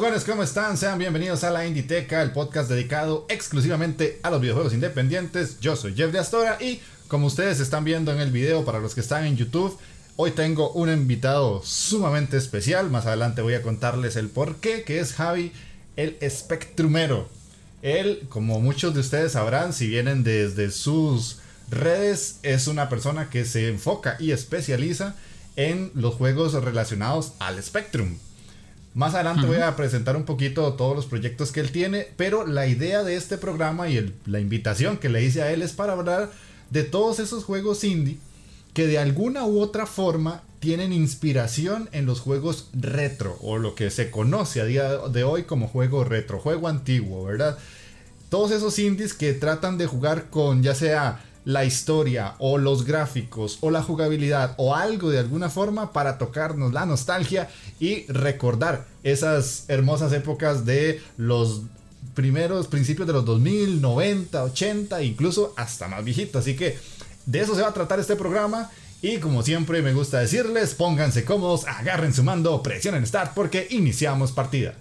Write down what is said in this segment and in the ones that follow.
Jugadores, ¿cómo están? Sean bienvenidos a la Inditeca, el podcast dedicado exclusivamente a los videojuegos independientes. Yo soy Jeff de Astora y como ustedes están viendo en el video para los que están en YouTube, hoy tengo un invitado sumamente especial. Más adelante voy a contarles el por qué, que es Javi, el espectrumero. Él, como muchos de ustedes sabrán, si vienen desde sus redes, es una persona que se enfoca y especializa en los juegos relacionados al Spectrum. Más adelante voy a presentar un poquito todos los proyectos que él tiene, pero la idea de este programa y la invitación que le hice a él es para hablar de todos esos juegos indie que de alguna u otra forma tienen inspiración en los juegos retro o lo que se conoce a día de hoy como juego retro, juego antiguo, ¿verdad? Todos esos indies que tratan de jugar con ya sea la historia o los gráficos o la jugabilidad o algo de alguna forma para tocarnos la nostalgia y recordar esas hermosas épocas de los primeros principios de los 2000, 90, 80, incluso hasta más viejito. Así que de eso se va a tratar este programa. Y como siempre me gusta decirles, pónganse cómodos, agarren su mando, presionen Start porque iniciamos partida.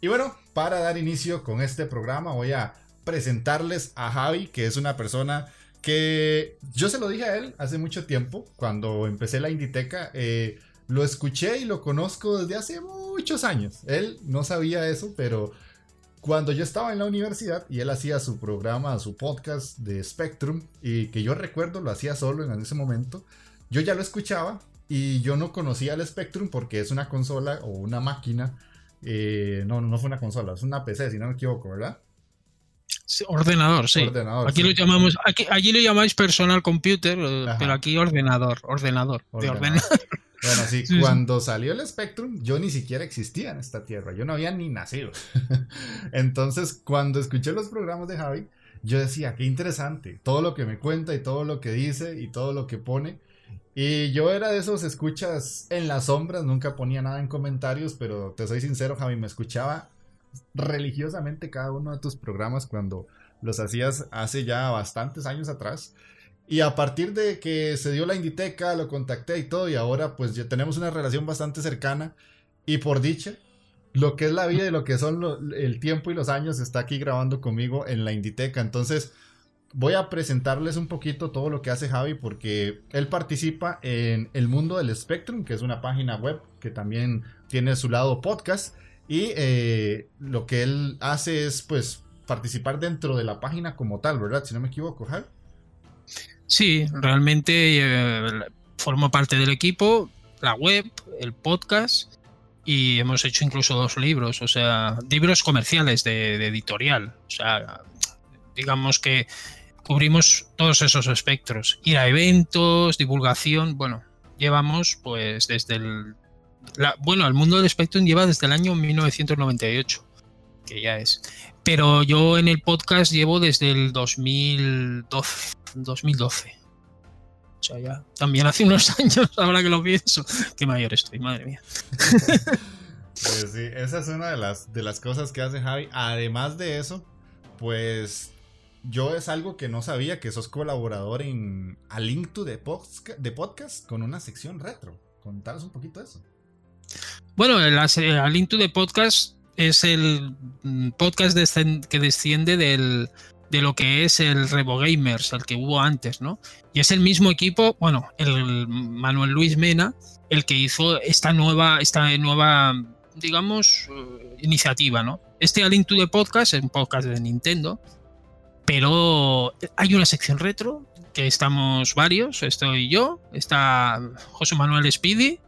Y bueno, para dar inicio con este programa voy a presentarles a Javi, que es una persona que yo se lo dije a él hace mucho tiempo, cuando empecé la Inditeca. Eh, lo escuché y lo conozco desde hace muchos años. Él no sabía eso, pero cuando yo estaba en la universidad y él hacía su programa, su podcast de Spectrum, y que yo recuerdo lo hacía solo en ese momento, yo ya lo escuchaba y yo no conocía el Spectrum porque es una consola o una máquina. Eh, no, no fue una consola, es una PC, si no me equivoco, ¿verdad? Ordenador, sí. aquí lo llamamos, aquí, allí lo llamáis personal computer, eh, pero aquí ordenador, ordenador, ordenador. Bueno, sí, cuando salió el Spectrum, yo ni siquiera existía en esta tierra, yo no había ni nacido. Entonces, cuando escuché los programas de Javi, yo decía, qué interesante, todo lo que me cuenta y todo lo que dice y todo lo que pone. Y yo era de esos escuchas en las sombras, nunca ponía nada en comentarios, pero te soy sincero, Javi, me escuchaba religiosamente cada uno de tus programas cuando los hacías hace ya bastantes años atrás. Y a partir de que se dio la Inditeca, lo contacté y todo, y ahora pues ya tenemos una relación bastante cercana. Y por dicha, lo que es la vida y lo que son el tiempo y los años está aquí grabando conmigo en la Inditeca. Entonces voy a presentarles un poquito todo lo que hace Javi porque él participa en El Mundo del Spectrum, que es una página web que también tiene su lado podcast. Y eh, lo que él hace es pues participar dentro de la página como tal, ¿verdad? Si no me equivoco, Javi. Sí, realmente eh, formo parte del equipo, la web, el podcast y hemos hecho incluso dos libros, o sea, libros comerciales de, editorial. O sea, digamos que cubrimos todos esos espectros. Ir a eventos, divulgación, bueno, llevamos pues desde el... bueno, el mundo del Spectrum lleva desde el año 1998, que ya es. Pero yo en el podcast llevo desde el 2012. 2012. O sea, ya también hace unos años, ahora que lo pienso. Qué mayor estoy, madre mía. Pues sí, esa es una de las, de las cosas que hace Javi. Además de eso, pues yo es algo que no sabía, que sos colaborador en A Link to the, Podcast con una sección retro. Contanos un poquito de eso. Bueno, A Link to the Podcast es el mm, podcast que desciende del, de lo que es el Revo Gamers, el que hubo antes, ¿no? Y es el mismo equipo, bueno, el Manuel Luis Mena, el que hizo esta nueva, esta nueva, digamos, eh, iniciativa, ¿no? Este A Link to the Podcast es un podcast de Nintendo, pero hay una sección retro que estamos varios, estoy yo, está José Manuel Speedy,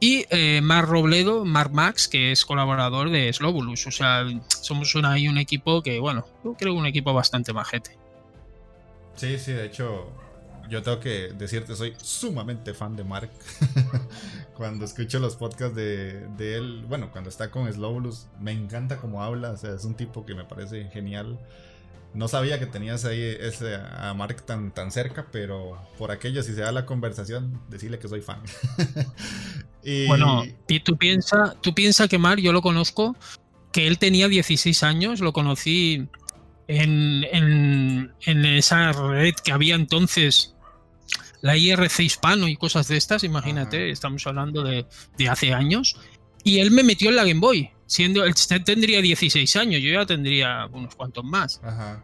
y eh, Mar Robledo, Mark Max, que es colaborador de Slobulus. O sea, somos ahí un equipo que, bueno, yo creo un equipo bastante majete. Sí, sí, de hecho, yo tengo que decirte, soy sumamente fan de Mark. cuando escucho los podcasts de, de, él, bueno, cuando está con Slowlus, me encanta cómo habla, o sea, es un tipo que me parece genial. No sabía que tenías ahí ese, a Mark tan, tan cerca, pero por aquello, si se da la conversación, decirle que soy fan. y... Bueno, y tú piensas tú piensa que Mark, yo lo conozco, que él tenía 16 años, lo conocí en, en, en esa red que había entonces, la IRC hispano y cosas de estas, imagínate, estamos hablando de, de hace años, y él me metió en la Game Boy siendo él tendría 16 años, yo ya tendría unos cuantos más.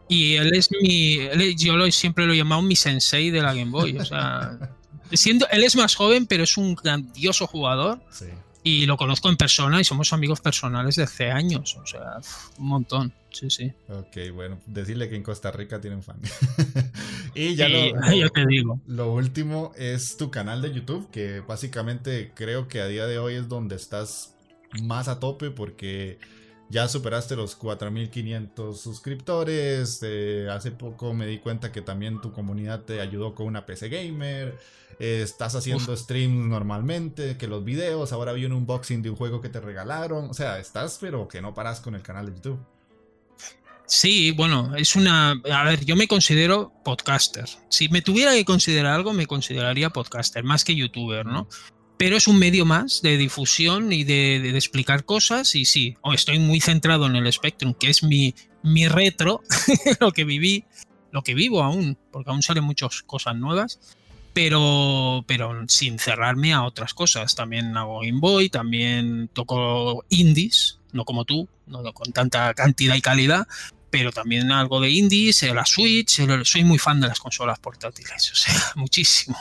Y él es mi, yo lo, siempre lo he llamado mi sensei de la Game Boy, o sea, siendo, él es más joven, pero es un grandioso jugador. Y lo conozco en persona y somos amigos personales de hace años, o sea, un montón. Sí, sí. Ok, bueno, decirle que en Costa Rica tienen fan. y ya lo, te digo. Lo último es tu canal de YouTube, que básicamente creo que a día de hoy es donde estás más a tope porque ya superaste los 4500 suscriptores. Eh, hace poco me di cuenta que también tu comunidad te ayudó con una PC gamer. Eh, estás haciendo streams normalmente, que los videos. Ahora vi un unboxing de un juego que te regalaron. O sea, estás, pero que no paras con el canal de YouTube. Sí, bueno, es una. A ver, yo me considero podcaster. Si me tuviera que considerar algo, me consideraría podcaster, más que youtuber, ¿no? Pero es un medio más de difusión y de, explicar cosas. Y sí, estoy muy centrado en el Spectrum, que es mi, mi retro, lo que viví, lo que vivo aún, porque aún salen muchas cosas nuevas, pero, pero sin cerrarme a otras cosas. También hago Game Boy, también toco indies, no como tú, no con tanta cantidad y calidad, pero también algo de indies, la Switch, soy muy fan de las consolas portátiles, o sea, muchísimo.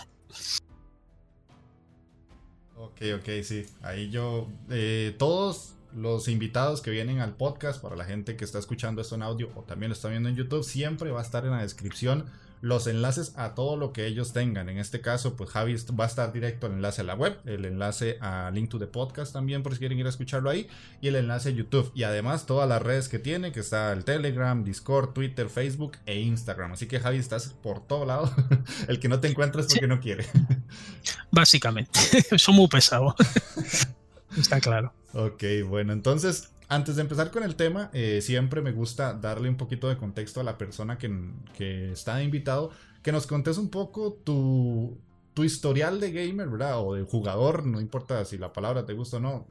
Ok, ok, sí. Ahí yo, eh, todos los invitados que vienen al podcast, para la gente que está escuchando esto en audio o también lo está viendo en YouTube, siempre va a estar en la descripción los enlaces a todo lo que ellos tengan. En este caso, pues Javi va a estar directo el enlace a la web, el enlace a Link to the Podcast también por si quieren ir a escucharlo ahí, y el enlace a YouTube. Y además todas las redes que tiene, que está el Telegram, Discord, Twitter, Facebook e Instagram. Así que Javi, estás por todo lado. el que no te encuentras porque no quiere. Básicamente, son muy pesados. Está claro. Ok, bueno, entonces antes de empezar con el tema, eh, siempre me gusta darle un poquito de contexto a la persona que, está invitado, que nos contes un poco tu, tu, historial de gamer, ¿verdad? O de jugador, no importa si la palabra te gusta o no.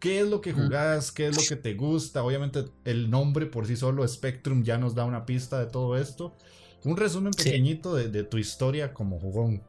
¿Qué es lo que jugás? ¿Qué es lo que te gusta? Obviamente el nombre por sí solo, Spectrum, ya nos da una pista de todo esto. Un resumen pequeñito de, de tu historia como jugón.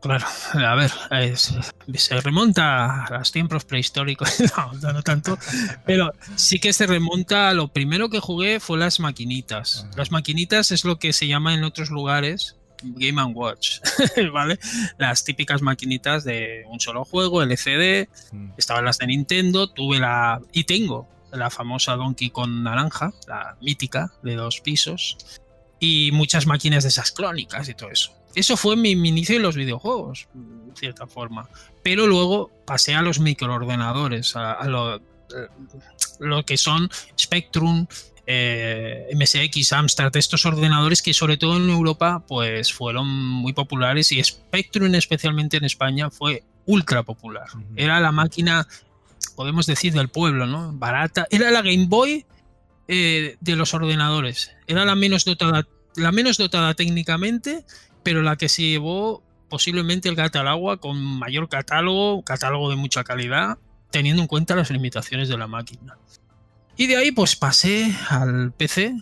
Claro, a ver, se remonta a los tiempos prehistóricos, no, no, tanto, pero sí que se remonta a lo primero que jugué fue las maquinitas. Las maquinitas es lo que se llama en otros lugares Game and Watch, ¿vale? Las típicas maquinitas de un solo juego, LCD, estaban las de Nintendo, tuve la y tengo la famosa Donkey con naranja, la mítica de dos pisos, y muchas máquinas de esas crónicas y todo eso. Eso fue mi, inicio en los videojuegos, en cierta forma. Pero luego pasé a los microordenadores, a, lo, que son Spectrum, eh, MSX, Amstrad, estos ordenadores que sobre todo en Europa pues fueron muy populares y Spectrum especialmente en España fue ultra popular. Era la máquina, podemos decir, del pueblo, ¿no? Barata. Era la Game Boy eh, de los ordenadores. Era la menos dotada, la menos dotada técnicamente pero la que se llevó posiblemente el gato al agua con mayor catálogo, catálogo de mucha calidad, teniendo en cuenta las limitaciones de la máquina. Y de ahí pues pasé al PC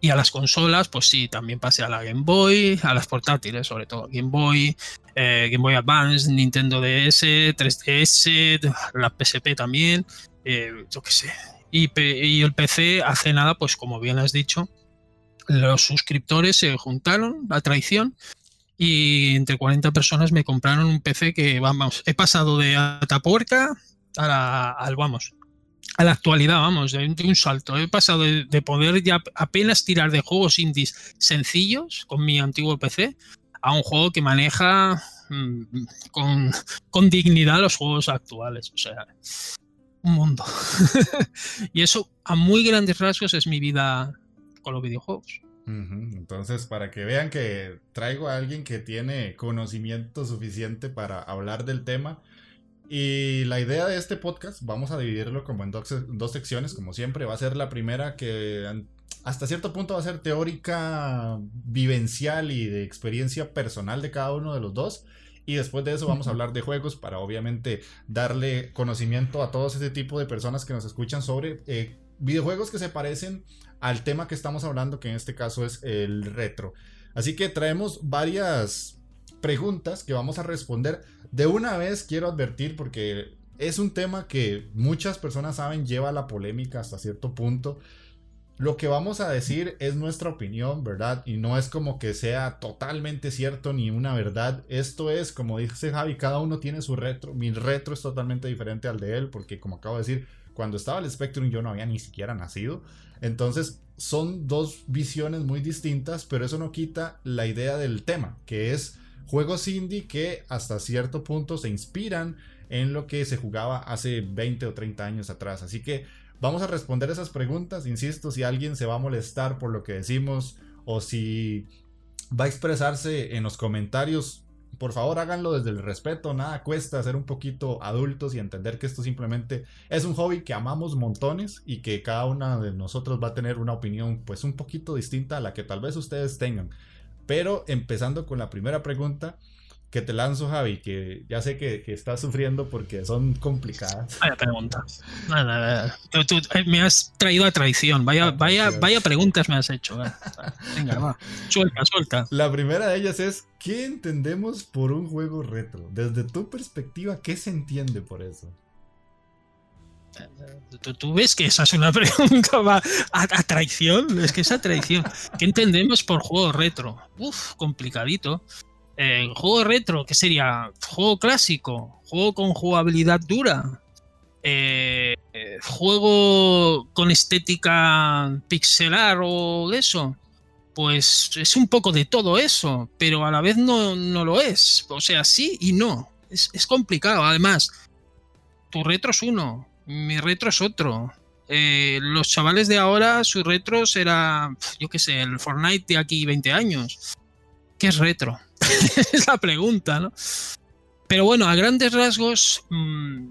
y a las consolas, pues sí, también pasé a la Game Boy, a las portátiles sobre todo, Game Boy, eh, Game Boy Advance, Nintendo DS, 3DS, la PSP también, eh, yo qué sé. Y, y el PC hace nada, pues como bien has dicho, los suscriptores se juntaron a traición y entre 40 personas me compraron un PC que, vamos, he pasado de Atapuerca a la, al, vamos, a la actualidad, vamos, de, un salto. He pasado de, poder ya apenas tirar de juegos indies sencillos con mi antiguo PC a un juego que maneja mm, con, con dignidad los juegos actuales. O sea, un mundo. y eso, a muy grandes rasgos, es mi vida con los videojuegos. Entonces, para que vean que traigo a alguien que tiene conocimiento suficiente para hablar del tema. Y la idea de este podcast, vamos a dividirlo como en dos, dos secciones, como siempre. Va a ser la primera que hasta cierto punto va a ser teórica, vivencial y de experiencia personal de cada uno de los dos. Y después de eso vamos a hablar de juegos para obviamente darle conocimiento a todos ese tipo de personas que nos escuchan sobre eh, videojuegos que se parecen al tema que estamos hablando, que en este caso es el retro. Así que traemos varias preguntas que vamos a responder. De una vez quiero advertir porque es un tema que muchas personas saben lleva la polémica hasta cierto punto. Lo que vamos a decir es nuestra opinión, ¿verdad? Y no es como que sea totalmente cierto ni una verdad. Esto es, como dice Javi, cada uno tiene su retro. Mi retro es totalmente diferente al de él, porque como acabo de decir, cuando estaba el Spectrum yo no había ni siquiera nacido. Entonces son dos visiones muy distintas, pero eso no quita la idea del tema, que es juegos indie que hasta cierto punto se inspiran en lo que se jugaba hace 20 o 30 años atrás. Así que vamos a responder esas preguntas. Insisto, si alguien se va a molestar por lo que decimos o si va a expresarse en los comentarios por favor háganlo desde el respeto, nada cuesta ser un poquito adultos y entender que esto simplemente es un hobby que amamos montones y que cada una de nosotros va a tener una opinión pues un poquito distinta a la que tal vez ustedes tengan. Pero empezando con la primera pregunta, que te lanzo, Javi, que ya sé que, que estás sufriendo porque son complicadas. Vaya pregunta. Tú, eh, me has traído a traición. Vaya, vaya, vaya preguntas me has hecho. Venga, va. Suelta, suelta. La primera de ellas es: ¿qué entendemos por un juego retro? Desde tu perspectiva, ¿qué se entiende por eso? ¿Tú, ves que esa es una pregunta a, a, traición? Es que esa traición. ¿Qué entendemos por juego retro? Uf, complicadito juego retro, ¿qué sería? Juego clásico, juego con jugabilidad dura, eh, juego con estética pixelar o de eso. Pues es un poco de todo eso, pero a la vez no, lo es. O sea, sí y no. Es, complicado. Además, tu retro es uno, mi retro es otro. Eh, los chavales de ahora, su retro será, yo qué sé, el Fortnite de aquí 20 años. ¿Qué es retro? es la pregunta, ¿no? Pero bueno, a grandes rasgos mm,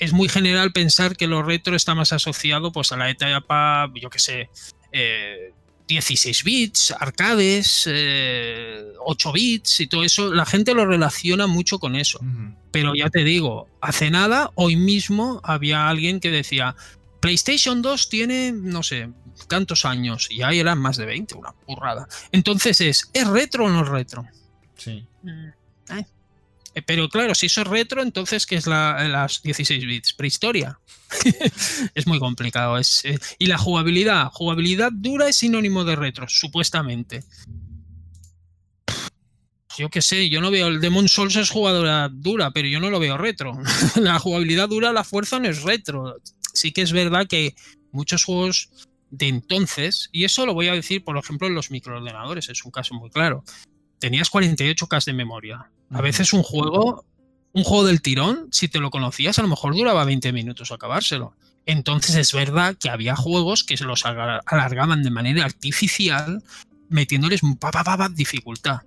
es muy general pensar que lo retro está más asociado pues a la etapa, yo qué sé, 16 eh, bits, arcades, 8 eh, bits y todo eso. La gente lo relaciona mucho con eso. Pero ya te digo, hace nada, hoy mismo había alguien que decía, PlayStation 2 tiene, no sé, tantos años y ahí eran más de 20, una burrada. Entonces es, ¿es retro o no es retro? Sí. Mm, eh, pero claro, si eso es retro, entonces, ¿qué es la, las 16 bits? Prehistoria. es muy complicado. Es, eh, y la jugabilidad. Jugabilidad dura es sinónimo de retro, supuestamente. Yo qué sé, yo no veo. El Demon Souls es jugadora dura, pero yo no lo veo retro. la jugabilidad dura, la fuerza no es retro. Sí que es verdad que muchos juegos de entonces, y eso lo voy a decir, por ejemplo, en los microordenadores, es un caso muy claro tenías 48K de memoria. A veces un juego, un juego del tirón, si te lo conocías, a lo mejor duraba 20 minutos acabárselo. Entonces es verdad que había juegos que se los alargaban de manera artificial, metiéndoles pa, pa, dificultad.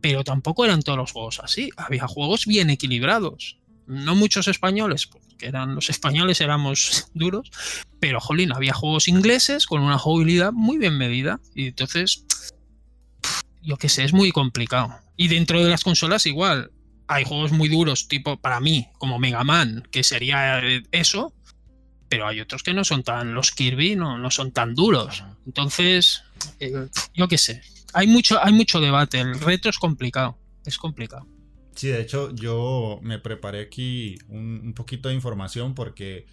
Pero tampoco eran todos los juegos así. Había juegos bien equilibrados. No muchos españoles, porque eran los españoles éramos duros, pero jolín, había juegos ingleses con una jugabilidad muy bien medida. Y entonces yo qué sé, es muy complicado. Y dentro de las consolas igual. Hay juegos muy duros, tipo para mí, como Mega Man, que sería eso, pero hay otros que no son tan, los Kirby no, no son tan duros. Entonces, eh, yo qué sé, hay mucho, hay mucho debate, el retro es complicado, es complicado. Sí, de hecho yo me preparé aquí un, poquito de información porque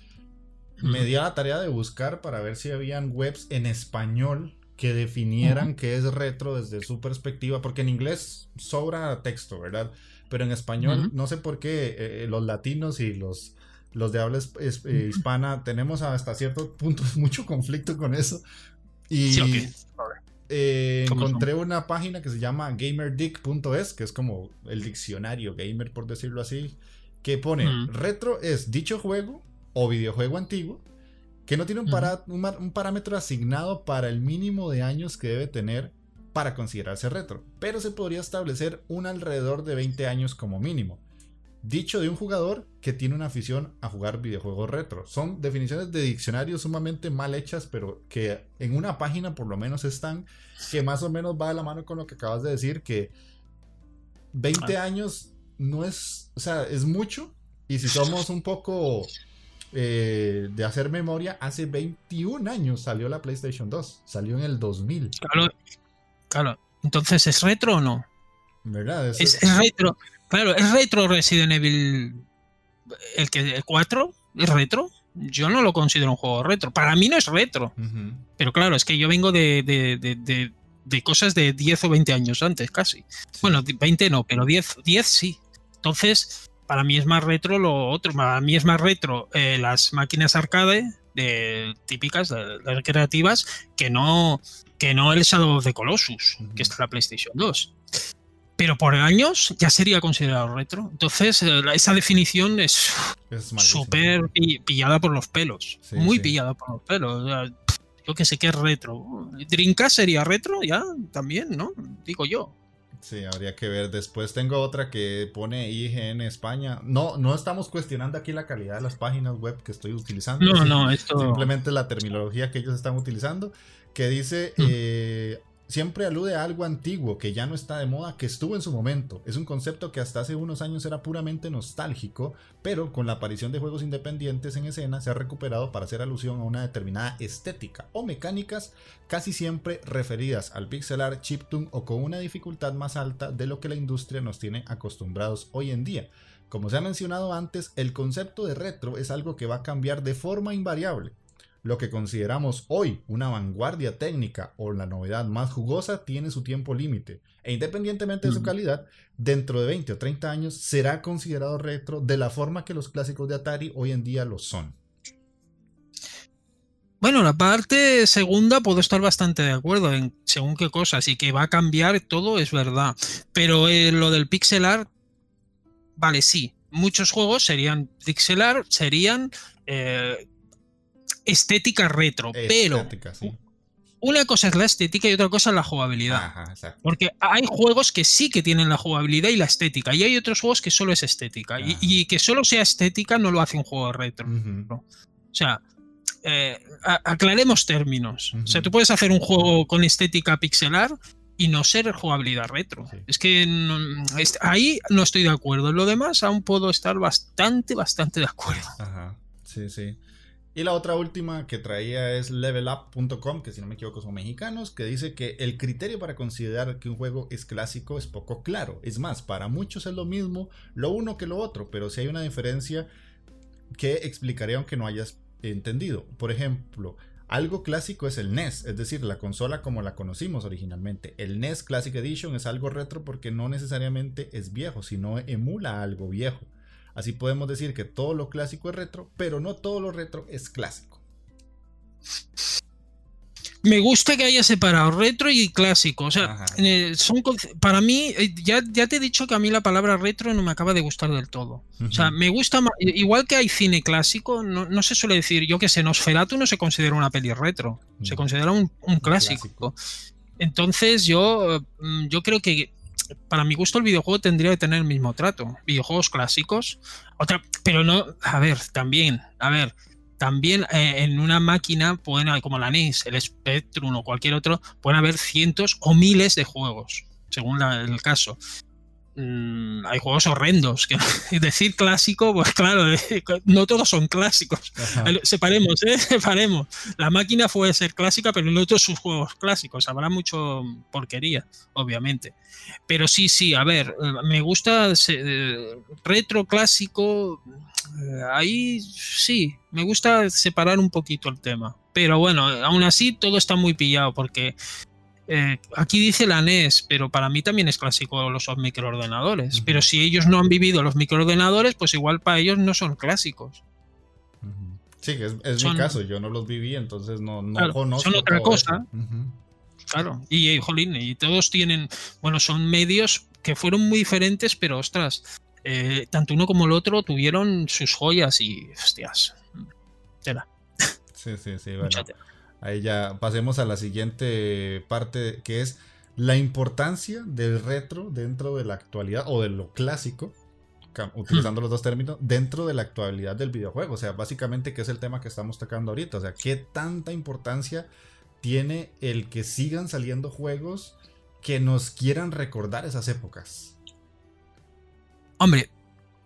me di a la tarea de buscar para ver si habían webs en español que definieran qué es retro desde su perspectiva, porque en inglés sobra texto, ¿verdad? Pero en español, no sé por qué eh, los latinos y los, los de habla eh, hispana tenemos hasta cierto punto mucho conflicto con eso. Y eh, encontré una página que se llama gamerdick.es, que es como el diccionario gamer, por decirlo así, que pone retro es dicho juego o videojuego antiguo que no tiene un, un, parámetro asignado para el mínimo de años que debe tener para considerarse retro, pero se podría establecer un alrededor de 20 años como mínimo. Dicho de un jugador que tiene una afición a jugar videojuegos retro. Son definiciones de diccionario sumamente mal hechas, pero que en una página por lo menos están, que más o menos va de la mano con lo que acabas de decir, que 20 ah. años no es, o sea, es mucho. Y si somos un poco eh, de hacer memoria, hace 21 años salió la PlayStation 2, salió en el 2000. Claro, claro. Entonces, ¿es retro o no? ¿Verdad? Es, retro. Claro, ¿es retro Resident Evil el que el 4? ¿Es retro? Yo no lo considero un juego retro. Para mí no es retro. Pero claro, es que yo vengo de, de, cosas de 10 o 20 años antes, casi. Bueno, 20 no, pero 10, 10 sí. Entonces, para mí es más retro lo otro. Para mí es más retro eh, las máquinas arcade de, típicas, de, recreativas, que no, que no el Shadow of the Colossus, que está en la PlayStation 2 pero por años ya sería considerado retro. Entonces, eh, esa definición es súper pillada por los pelos. muy pillada por los pelos. yo que sé que es retro. Dreamcast sería retro ya también, ¿no? Digo yo. Sí, habría que ver. Después tengo otra que pone IGN España. No, no estamos cuestionando aquí la calidad de las páginas web que estoy utilizando. No, no, esto... Simplemente la terminología que ellos están utilizando. Que dice, mm. eh, siempre alude a algo antiguo que ya no está de moda, que estuvo en su momento. Es un concepto que hasta hace unos años era puramente nostálgico, pero con la aparición de juegos independientes en escena se ha recuperado para hacer alusión a una determinada estética o mecánicas casi siempre referidas al pixelar, chiptune o con una dificultad más alta de lo que la industria nos tiene acostumbrados hoy en día. Como se ha mencionado antes, el concepto de retro es algo que va a cambiar de forma invariable lo que consideramos hoy una vanguardia técnica o la novedad más jugosa tiene su tiempo límite e independientemente de su calidad, dentro de 20 o 30 años será considerado retro de la forma que los clásicos de Atari hoy en día lo son. Bueno, la parte segunda puedo estar bastante de acuerdo en según qué cosas y que va a cambiar todo es verdad. Pero eh, lo del pixel art, vale, sí. Muchos juegos serían pixel serían eh, estética retro, pero una cosa es la estética y otra cosa es la jugabilidad. Porque hay juegos que sí que tienen la jugabilidad y la estética, y hay otros juegos que solo es estética. Y, que solo sea estética no lo hace un juego retro. O sea, eh, aclaremos términos. O sea, tú puedes hacer un juego con estética pixelar y no ser jugabilidad retro. Es que ahí no estoy de acuerdo. En lo demás aún puedo estar bastante, bastante de acuerdo. Ajá. Sí, sí. Y la otra última que traía es levelup.com, que si no me equivoco son mexicanos, que dice que el criterio para considerar que un juego es clásico es poco claro. Es más, para muchos es lo mismo lo uno que lo otro, pero si hay una diferencia que explicaré aunque no hayas entendido. Por ejemplo, algo clásico es el NES, es decir, la consola como la conocimos originalmente. El NES Classic Edition es algo retro porque no necesariamente es viejo, sino emula algo viejo. Así podemos decir que todo lo clásico es retro, pero no todo lo retro es clásico. Me gusta que haya separado retro y clásico. O sea, son, para mí, eh, ya, ya te he dicho que a mí la palabra retro no me acaba de gustar del todo. O sea, me gusta más, igual que hay cine clásico, no, se suele decir, yo que sé, Nosferatu no se considera una peli retro, se considera un, clásico. Entonces yo, mm, yo creo que para mi gusto el videojuego tendría que tener el mismo trato. Videojuegos clásicos, otra, pero no, a ver, también, a ver, también eh, en una máquina pueden como la NES, el Spectrum o cualquier otro, pueden haber cientos o miles de juegos, según el caso. Mm, hay juegos horrendos. Que, decir clásico, pues claro, no todos son clásicos. Separemos, ¿eh? Separemos. La máquina puede ser clásica, pero no todos sus juegos clásicos. Habrá mucho porquería, obviamente. Pero sí, sí, a ver, me gusta eh, retro clásico. Eh, ahí sí, me gusta separar un poquito el tema. Pero bueno, aún así todo está muy pillado porque eh, aquí dice la NES, pero para mí también es clásico los microordenadores. Pero si ellos no han vivido los microordenadores, pues igual para ellos no son clásicos. Sí, es, mi caso, yo no los viví, entonces no, no conozco. Son otra cosa. Claro, y, y, jolín, y todos tienen, bueno, son medios que fueron muy diferentes, pero ostras, eh, tanto uno como el otro tuvieron sus joyas y, hostias, tela. Sí, sí, sí. Bueno, ahí ya pasemos a la siguiente parte que es la importancia del retro dentro de la actualidad o de lo clásico, utilizando los dos términos, dentro de la actualidad del videojuego. O sea, básicamente, ¿qué es el tema que estamos tocando ahorita? O sea, ¿qué tanta importancia tiene el que sigan saliendo juegos que nos quieran recordar esas épocas? Hombre,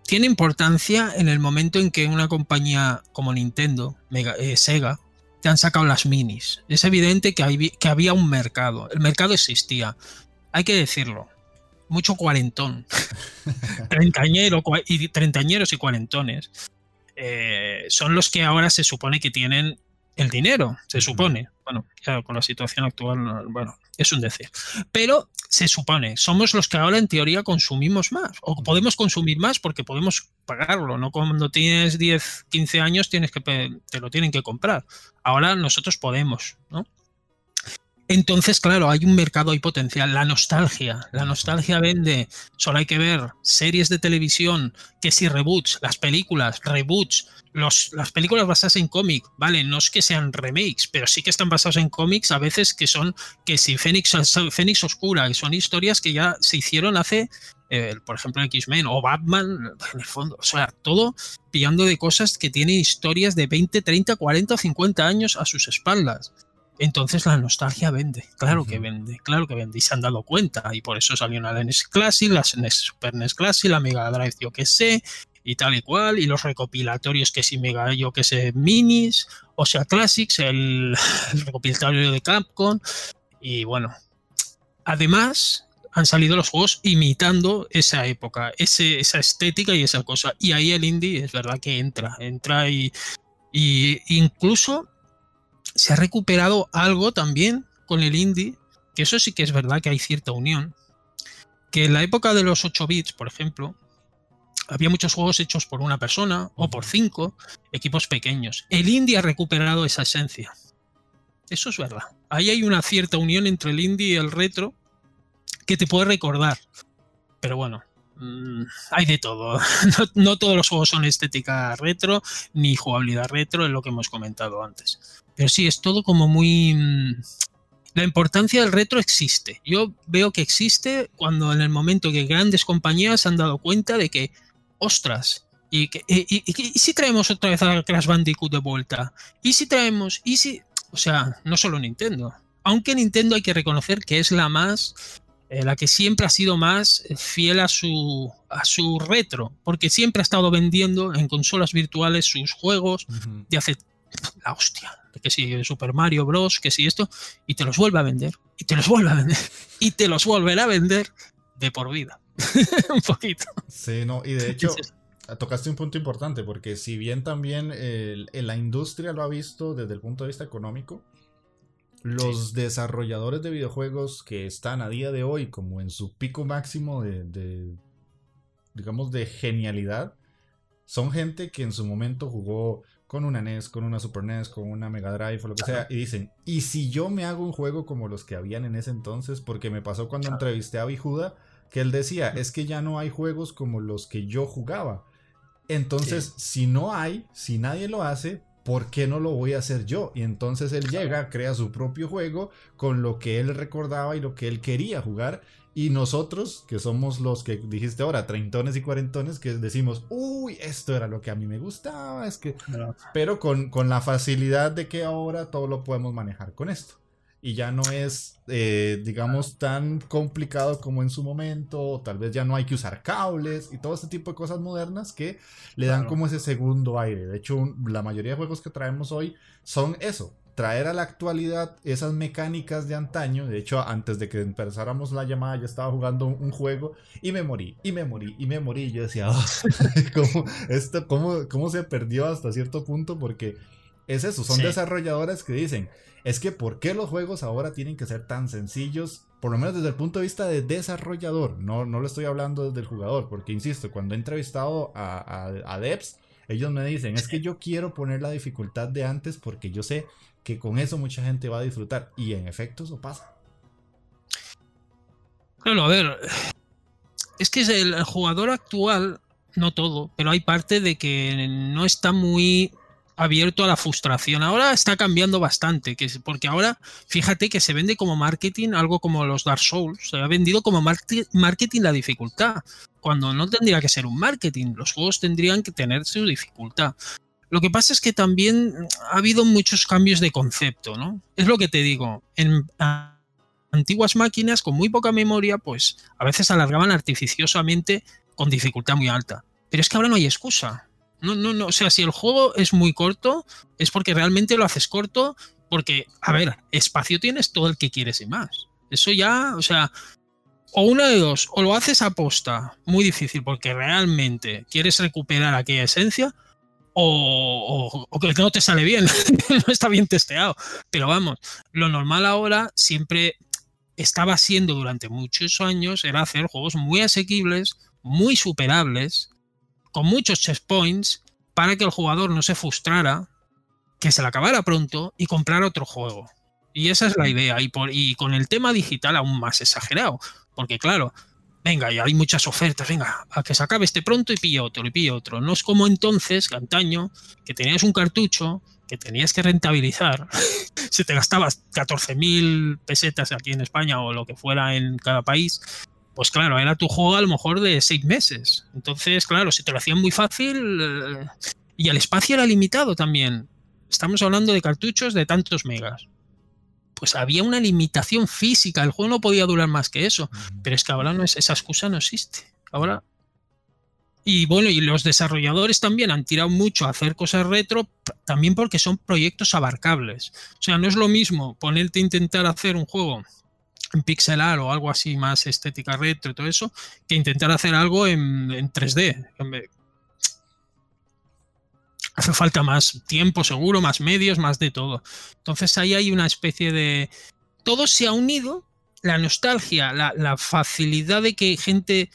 tiene importancia en el momento en que una compañía como Nintendo, eh, Sega, te han sacado las minis. Es evidente que, que había un mercado. El mercado existía. Hay que decirlo. Mucho cuarentón. Treintañero, y treintañeros y cuarentones. Eh, son los que ahora se supone que tienen el dinero, se supone. Bueno, claro, con la situación actual, bueno, es un decir. Pero se supone, somos los que ahora en teoría consumimos más, o podemos consumir más porque podemos pagarlo, no cuando tienes 10, 15 años tienes que te lo tienen que comprar. Ahora nosotros podemos, ¿no? Entonces, claro, hay un mercado, hay potencial. La nostalgia, la nostalgia vende. Solo hay que ver series de televisión, que si reboots, las películas, reboots, las películas basadas en cómic, vale, no es que sean remakes, pero sí que están basados en cómics a veces que son, que si Fénix, Fénix Oscura, que son historias que ya se hicieron hace, eh, por ejemplo, X-Men o Batman, en el fondo, o sea, todo pillando de cosas que tienen historias de 20, 30, 40 o 50 años a sus espaldas. Entonces la nostalgia vende, claro que vende, claro que vende, y se han dado cuenta, y por eso salió una NES Classic, la NES Super NES Classic, la Mega Drive, yo que sé, y tal y cual, y los recopilatorios que si Mega, yo que sé, Minis, o sea, Classics, el, recopilatorio de Capcom, y bueno, además han salido los juegos imitando esa época, ese, esa estética y esa cosa, y ahí el indie es verdad que entra, entra y, y incluso se ha recuperado algo también con el indie, que eso sí que es verdad que hay cierta unión. Que en la época de los 8 bits, por ejemplo, había muchos juegos hechos por una persona o por cinco, equipos pequeños. El indie ha recuperado esa esencia. Eso es verdad. Ahí hay una cierta unión entre el indie y el retro que te puede recordar. Pero bueno, mm, hay de todo. no, todos los juegos son estética retro ni jugabilidad retro, es lo que hemos comentado antes. Pero sí, es todo como muy... Mm, la importancia del retro existe. Yo veo que existe cuando en el momento que grandes compañías han dado cuenta de que, ostras, y, si traemos otra vez a Crash Bandicoot de vuelta? ¿Y si traemos? ¿Y si...? O sea, no solo Nintendo. Aunque Nintendo hay que reconocer que es la más... Eh, la que siempre ha sido más fiel a su, a su retro, porque siempre ha estado vendiendo en consolas virtuales sus juegos de hace la hostia, que si Super Mario Bros, que si esto, y te los vuelve a vender, y te los vuelve a vender, y te los volverá a vender de por vida. un poquito. Sí, no, y de hecho, tocaste un punto importante, porque si bien también la industria lo ha visto desde el punto de vista económico, los desarrolladores de videojuegos que están a día de hoy como en su pico máximo de digamos, de genialidad, son gente que en su momento jugó con una NES, con una Super NES, con una Mega Drive o lo que sea, y dicen, ¿y si yo me hago un juego como los que habían en ese entonces? Porque me pasó cuando entrevisté a Bijuda, que él decía, es que ya no hay juegos como los que yo jugaba. Entonces, si no hay, si nadie lo hace, ¿por qué no lo voy a hacer yo? Y entonces él llega, crea su propio juego con lo que él recordaba y lo que él quería jugar. Y nosotros, que somos los que dijiste ahora, treintones y cuarentones, que decimos, uy, esto era lo que a mí me gustaba, es que... Pero con, con la facilidad de que ahora todo lo podemos manejar con esto. Y ya no es, eh, digamos, tan complicado como en su momento, o tal vez ya no hay que usar cables y todo este tipo de cosas modernas que le dan como ese segundo aire. De hecho, la mayoría de juegos que traemos hoy son eso, traer a la actualidad esas mecánicas de antaño. De hecho, antes de que empezáramos la llamada, yo estaba jugando un, juego y me morí, y me morí, y me morí. Y yo decía, ah, ¿cómo, esto, cómo, ¿cómo se perdió hasta cierto punto? Porque es eso, son desarrolladoras que dicen, es que ¿por qué los juegos ahora tienen que ser tan sencillos? Por lo menos desde el punto de vista de desarrollador, no, no lo estoy hablando desde el jugador, porque insisto, cuando he entrevistado a, a, a devs, ellos me dicen, es que yo quiero poner la dificultad de antes porque yo sé que con eso mucha gente va a disfrutar. Y en efecto eso pasa. Claro, a ver, es que el, jugador actual, no todo, pero hay parte de que no está muy abierto a la frustración. Ahora está cambiando bastante, que porque ahora fíjate que se vende como marketing algo como los Dark Souls, se ha vendido como marketing la dificultad, cuando no tendría que ser un marketing, los juegos tendrían que tener su dificultad. Lo que pasa es que también ha habido muchos cambios de concepto, ¿no? Es lo que te digo, en antiguas máquinas con muy poca memoria, pues a veces alargaban artificiosamente con dificultad muy alta. Pero es que ahora no hay excusa. No, no, no. O sea, si el juego es muy corto, es porque realmente lo haces corto, porque, a ver, espacio tienes todo el que quieres y más. Eso ya, o sea, o una de dos, o lo haces a posta, muy difícil, porque realmente quieres recuperar aquella esencia, o, o, que no te sale bien, no está bien testeado. Pero vamos, lo normal ahora siempre estaba siendo durante muchos años, era hacer juegos muy asequibles, muy superables, con muchos checkpoints para que el jugador no se frustrara, que se le acabara pronto y comprar otro juego. Y esa es la idea. Y con el tema digital aún más exagerado. Porque claro, venga, y hay muchas ofertas, venga, a que se acabe este pronto y pilla otro, y pilla otro. No es como entonces, antaño, que tenías un cartucho que tenías que rentabilizar. si te gastabas 14.000 pesetas aquí en España o lo que fuera en cada país, pues claro, era tu juego a lo mejor de seis meses. Entonces, claro, si te lo hacían muy fácil eh, y el espacio era limitado también. Estamos hablando de cartuchos de tantos megas. Pues había una limitación física, el juego no podía durar más que eso. Pero es que ahora no es, esa excusa no existe. Ahora. Y bueno, y los desarrolladores también han tirado mucho a hacer cosas retro, también porque son proyectos abarcables. O sea, no es lo mismo ponerte a intentar hacer un juego en pixelar o algo así más estética retro y todo eso, que intentar hacer algo en, 3D. Hace falta más tiempo seguro, más medios, más de todo. Entonces ahí hay una especie de... Todo se ha unido, la nostalgia, la, facilidad de que gente,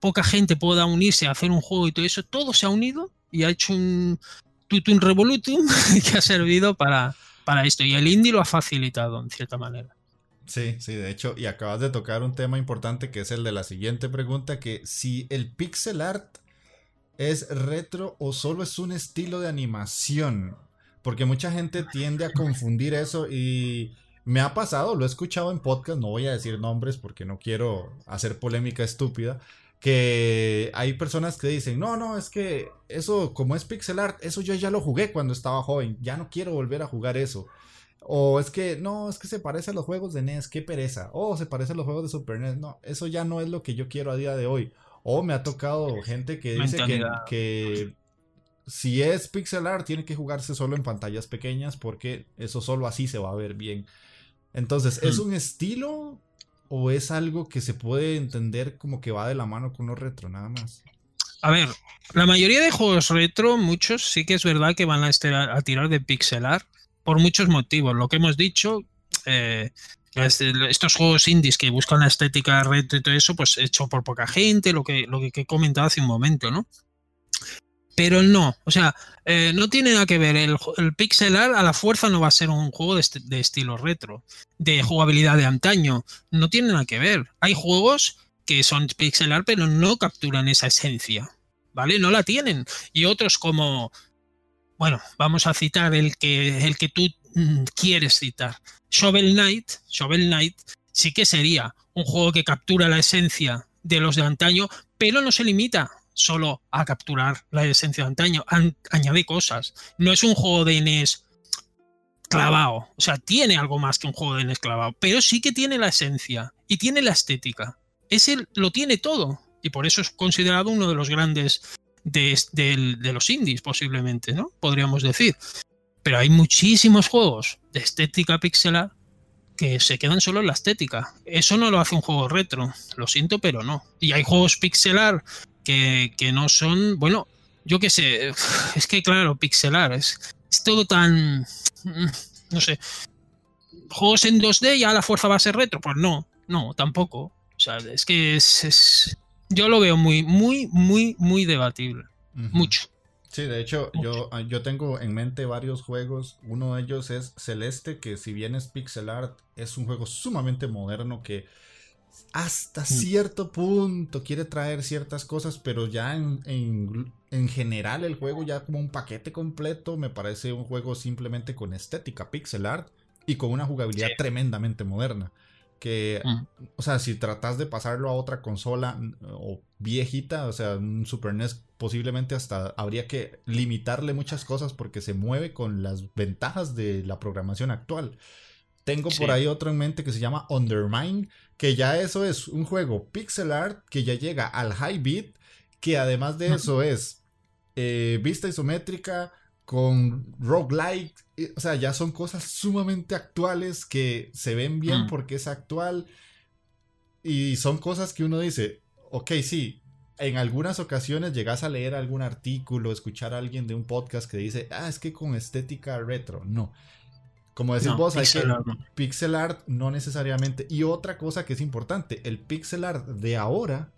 poca gente pueda unirse a hacer un juego y todo eso, todo se ha unido y ha hecho un tutum revolutum que ha servido para, para esto. Y el indie lo ha facilitado en cierta manera. Sí, sí, de hecho, y acabas de tocar un tema importante que es el de la siguiente pregunta, que si el pixel art es retro o solo es un estilo de animación, porque mucha gente tiende a confundir eso y me ha pasado, lo he escuchado en podcast, no voy a decir nombres porque no quiero hacer polémica estúpida, que hay personas que dicen, no, no, es que eso como es pixel art, eso yo ya lo jugué cuando estaba joven, ya no quiero volver a jugar eso. O es que, no, es que se parece a los juegos de NES, qué pereza. O se parece a los juegos de Super NES. No, eso ya no es lo que yo quiero a día de hoy. O me ha tocado gente que dice que, si es pixel art tiene que jugarse solo en pantallas pequeñas porque eso solo así se va a ver bien. Entonces, ¿es hmm. un estilo o es algo que se puede entender como que va de la mano con lo retro, nada más? A ver, la mayoría de juegos retro, muchos sí que es verdad que van a, a tirar de pixel art por muchos motivos. Lo que hemos dicho, eh, estos juegos indies que buscan la estética retro y todo eso, pues hecho por poca gente, lo que, lo que he comentado hace un momento, ¿no? Pero no, o sea, eh, no tiene nada que ver. El, el, pixel art a la fuerza no va a ser un juego de, de, estilo retro, de jugabilidad de antaño. No tiene nada que ver. Hay juegos que son pixel art, pero no capturan esa esencia, ¿vale? No la tienen. Y otros como bueno, vamos a citar el que, el que tú mm, quieres citar. Shovel Knight, Shovel Knight sí que sería un juego que captura la esencia de los de antaño, pero no se limita solo a capturar la esencia de antaño, añade cosas. No es un juego de NES clavado, o sea, tiene algo más que un juego de NES clavado, pero sí que tiene la esencia y tiene la estética. Ese lo tiene todo y por eso es considerado uno de los grandes de, los indies, posiblemente, ¿no? Podríamos decir. Pero hay muchísimos juegos de estética pixelar que se quedan solo en la estética. Eso no lo hace un juego retro, lo siento, pero no. Y hay juegos pixelar que, no son, bueno, yo qué sé, es que claro, pixelar es, es todo tan, mm, no sé, juegos en 2D ya la fuerza va a ser retro, pues no, no, tampoco. O sea, es que es yo lo veo muy, muy, muy, muy debatible. Mucho. Sí, de hecho, yo, ah, yo tengo en mente varios juegos. Uno de ellos es Celeste, que si bien es pixel art, es un juego sumamente moderno que hasta cierto punto quiere traer ciertas cosas, pero ya en, en, general el juego ya como un paquete completo me parece un juego simplemente con estética pixel art y con una jugabilidad tremendamente moderna. Que, mm. o sea, si tratas de pasarlo a otra consola o viejita, o sea, un Super NES, posiblemente hasta habría que limitarle muchas cosas porque se mueve con las ventajas de la programación actual. Tengo por ahí otro en mente que se llama Undermine, que ya eso es un juego pixel art que ya llega al high beat, que además de eso es eh, vista isométrica con roguelike, o sea, ya son cosas sumamente actuales que se ven bien porque es actual y son cosas que uno dice, ok, sí, en algunas ocasiones llegas a leer algún artículo, escuchar a alguien de un podcast que dice, ah, es que con estética retro, no. Como decís vos, hay que art, pixel art no necesariamente. Y otra cosa que es importante, el pixel art de ahora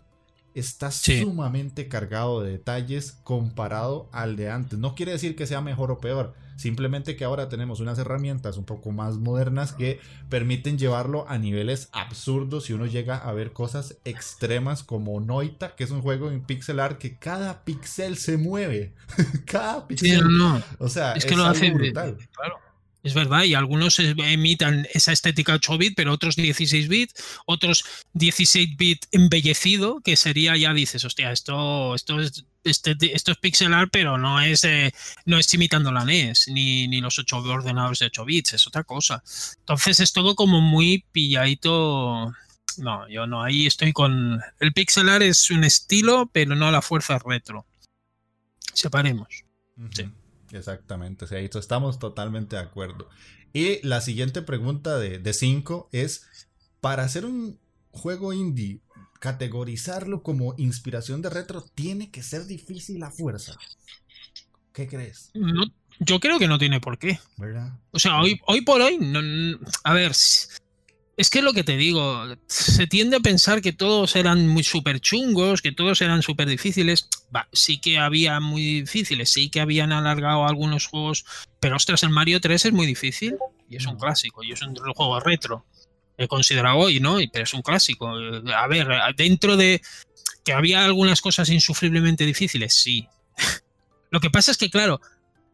está sumamente cargado de detalles comparado al de antes. No quiere decir que sea mejor o peor, simplemente que ahora tenemos unas herramientas un poco más modernas que permiten llevarlo a niveles absurdos y uno llega a ver cosas extremas como Noita, que es un juego en pixel art que cada pixel se mueve. cada pixel. no, O sea, es que lo hace brutal. Claro. Es verdad, y algunos emitan esa estética 8 bit, pero otros 16 bit, otros 16 bit embellecido, que sería ya dices, hostia, esto, esto es este, esto es pixel art, pero no es, eh, no es imitando la NES, ni, ni los 8 ordenados de 8 bits, es otra cosa. Entonces es todo como muy pilladito. No, yo no, ahí estoy con. El pixel art es un estilo, pero no a la fuerza retro. Separemos. Sí. Exactamente, sí, estamos totalmente de acuerdo. Y la siguiente pregunta de 5 es, para hacer un juego indie, categorizarlo como inspiración de retro tiene que ser difícil a fuerza. ¿Qué crees? yo creo que no tiene por qué. O sea, hoy, hoy por hoy, a ver, es que lo que te digo, se tiende a pensar que todos eran muy súper chungos, que todos eran súper difíciles. sí que había muy difíciles, sí que habían alargado algunos juegos, pero ostras, el Mario 3 es muy difícil y es un clásico y es un juego retro. He considerado hoy, ¿no? Pero es un clásico. A ver, dentro de que había algunas cosas insufriblemente difíciles, sí. lo que pasa es que, claro,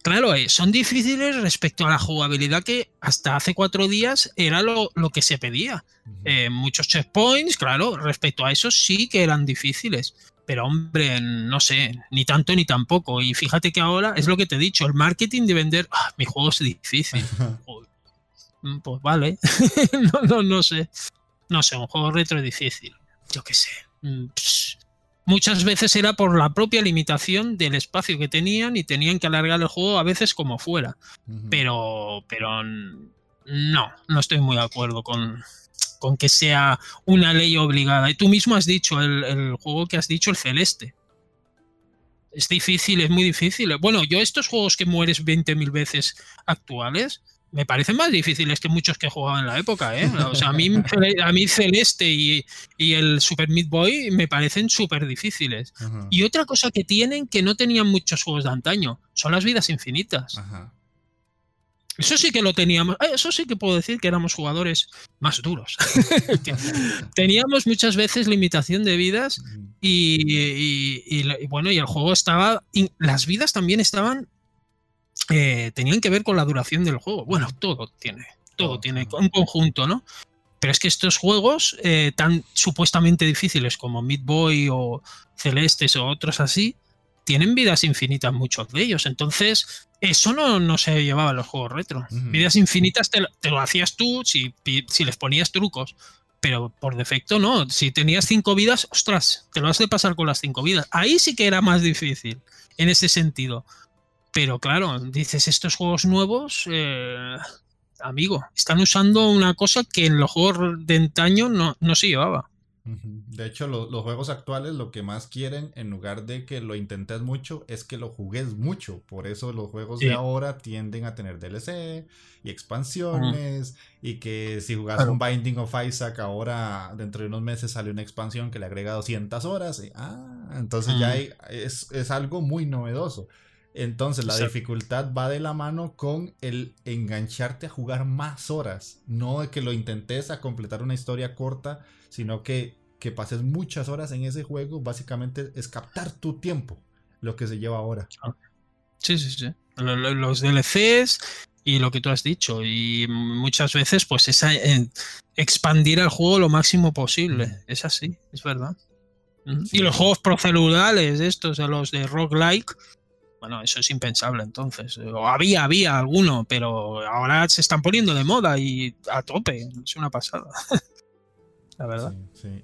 Claro, eh, son difíciles respecto a la jugabilidad que hasta hace cuatro días era lo, que se pedía. Eh, muchos checkpoints, claro, respecto a eso sí que eran difíciles. Pero hombre, no sé, ni tanto ni tampoco. Y fíjate que ahora es lo que te he dicho, el marketing de vender, ah, mi juego es difícil. Mm, pues vale, no, no, no sé. No sé, un juego retro es difícil. Yo qué sé. Mm, muchas veces era por la propia limitación del espacio que tenían y tenían que alargar el juego a veces como fuera. Pero, pero no, no estoy muy de acuerdo con, con que sea una ley obligada. Y tú mismo has dicho, el, el juego que has dicho, el celeste. Es difícil, es muy difícil. Bueno, yo estos juegos que mueres 20.000 veces actuales, me parecen más difíciles que muchos que jugado en la época, ¿eh? O sea, a mí, a mí Celeste y, el Super Meat Boy me parecen súper difíciles. Y otra cosa que tienen que no tenían muchos juegos de antaño, son las vidas infinitas. Eso sí que lo teníamos, eh, eso sí que puedo decir que éramos jugadores más duros. teníamos muchas veces limitación de vidas y, bueno, y el juego estaba, las vidas también estaban eh, tenían que ver con la duración del juego. Bueno, todo tiene, todo tiene un conjunto, ¿no? Pero es que estos juegos eh, tan supuestamente difíciles como Meat Boy o Celestes o otros así, tienen vidas infinitas muchos de ellos. Entonces, eso no, no se llevaba a los juegos retro. Vidas infinitas te, lo hacías tú si, si les ponías trucos. Pero por defecto no. Si tenías cinco vidas, ostras, te lo has de pasar con las cinco vidas. Ahí sí que era más difícil, en ese sentido. Pero claro, dices, estos juegos nuevos, eh, amigo, están usando una cosa que en los juegos de antaño no, no se llevaba. De hecho, los juegos actuales lo que más quieren, en lugar de que lo intentes mucho, es que lo jugues mucho. Por eso los juegos de ahora tienden a tener DLC y expansiones. Y que si jugas un Binding of Isaac, ahora dentro de unos meses sale una expansión que le agrega 200 horas. ah, entonces ya es, es algo muy novedoso. Entonces la dificultad va de la mano con el engancharte a jugar más horas. No de que lo intentes a completar una historia corta, sino que, que pases muchas horas en ese juego. Básicamente es captar tu tiempo, lo que se lleva ahora. Sí, sí, sí. Los DLCs y lo que tú has dicho. Y muchas veces, pues, es expandir el juego lo máximo posible. Es así, es verdad. Y los juegos procedurales, estos, los de roguelike, bueno, eso es impensable entonces. O había, había alguno, pero ahora se están poniendo de moda y a tope. Es una pasada. la verdad.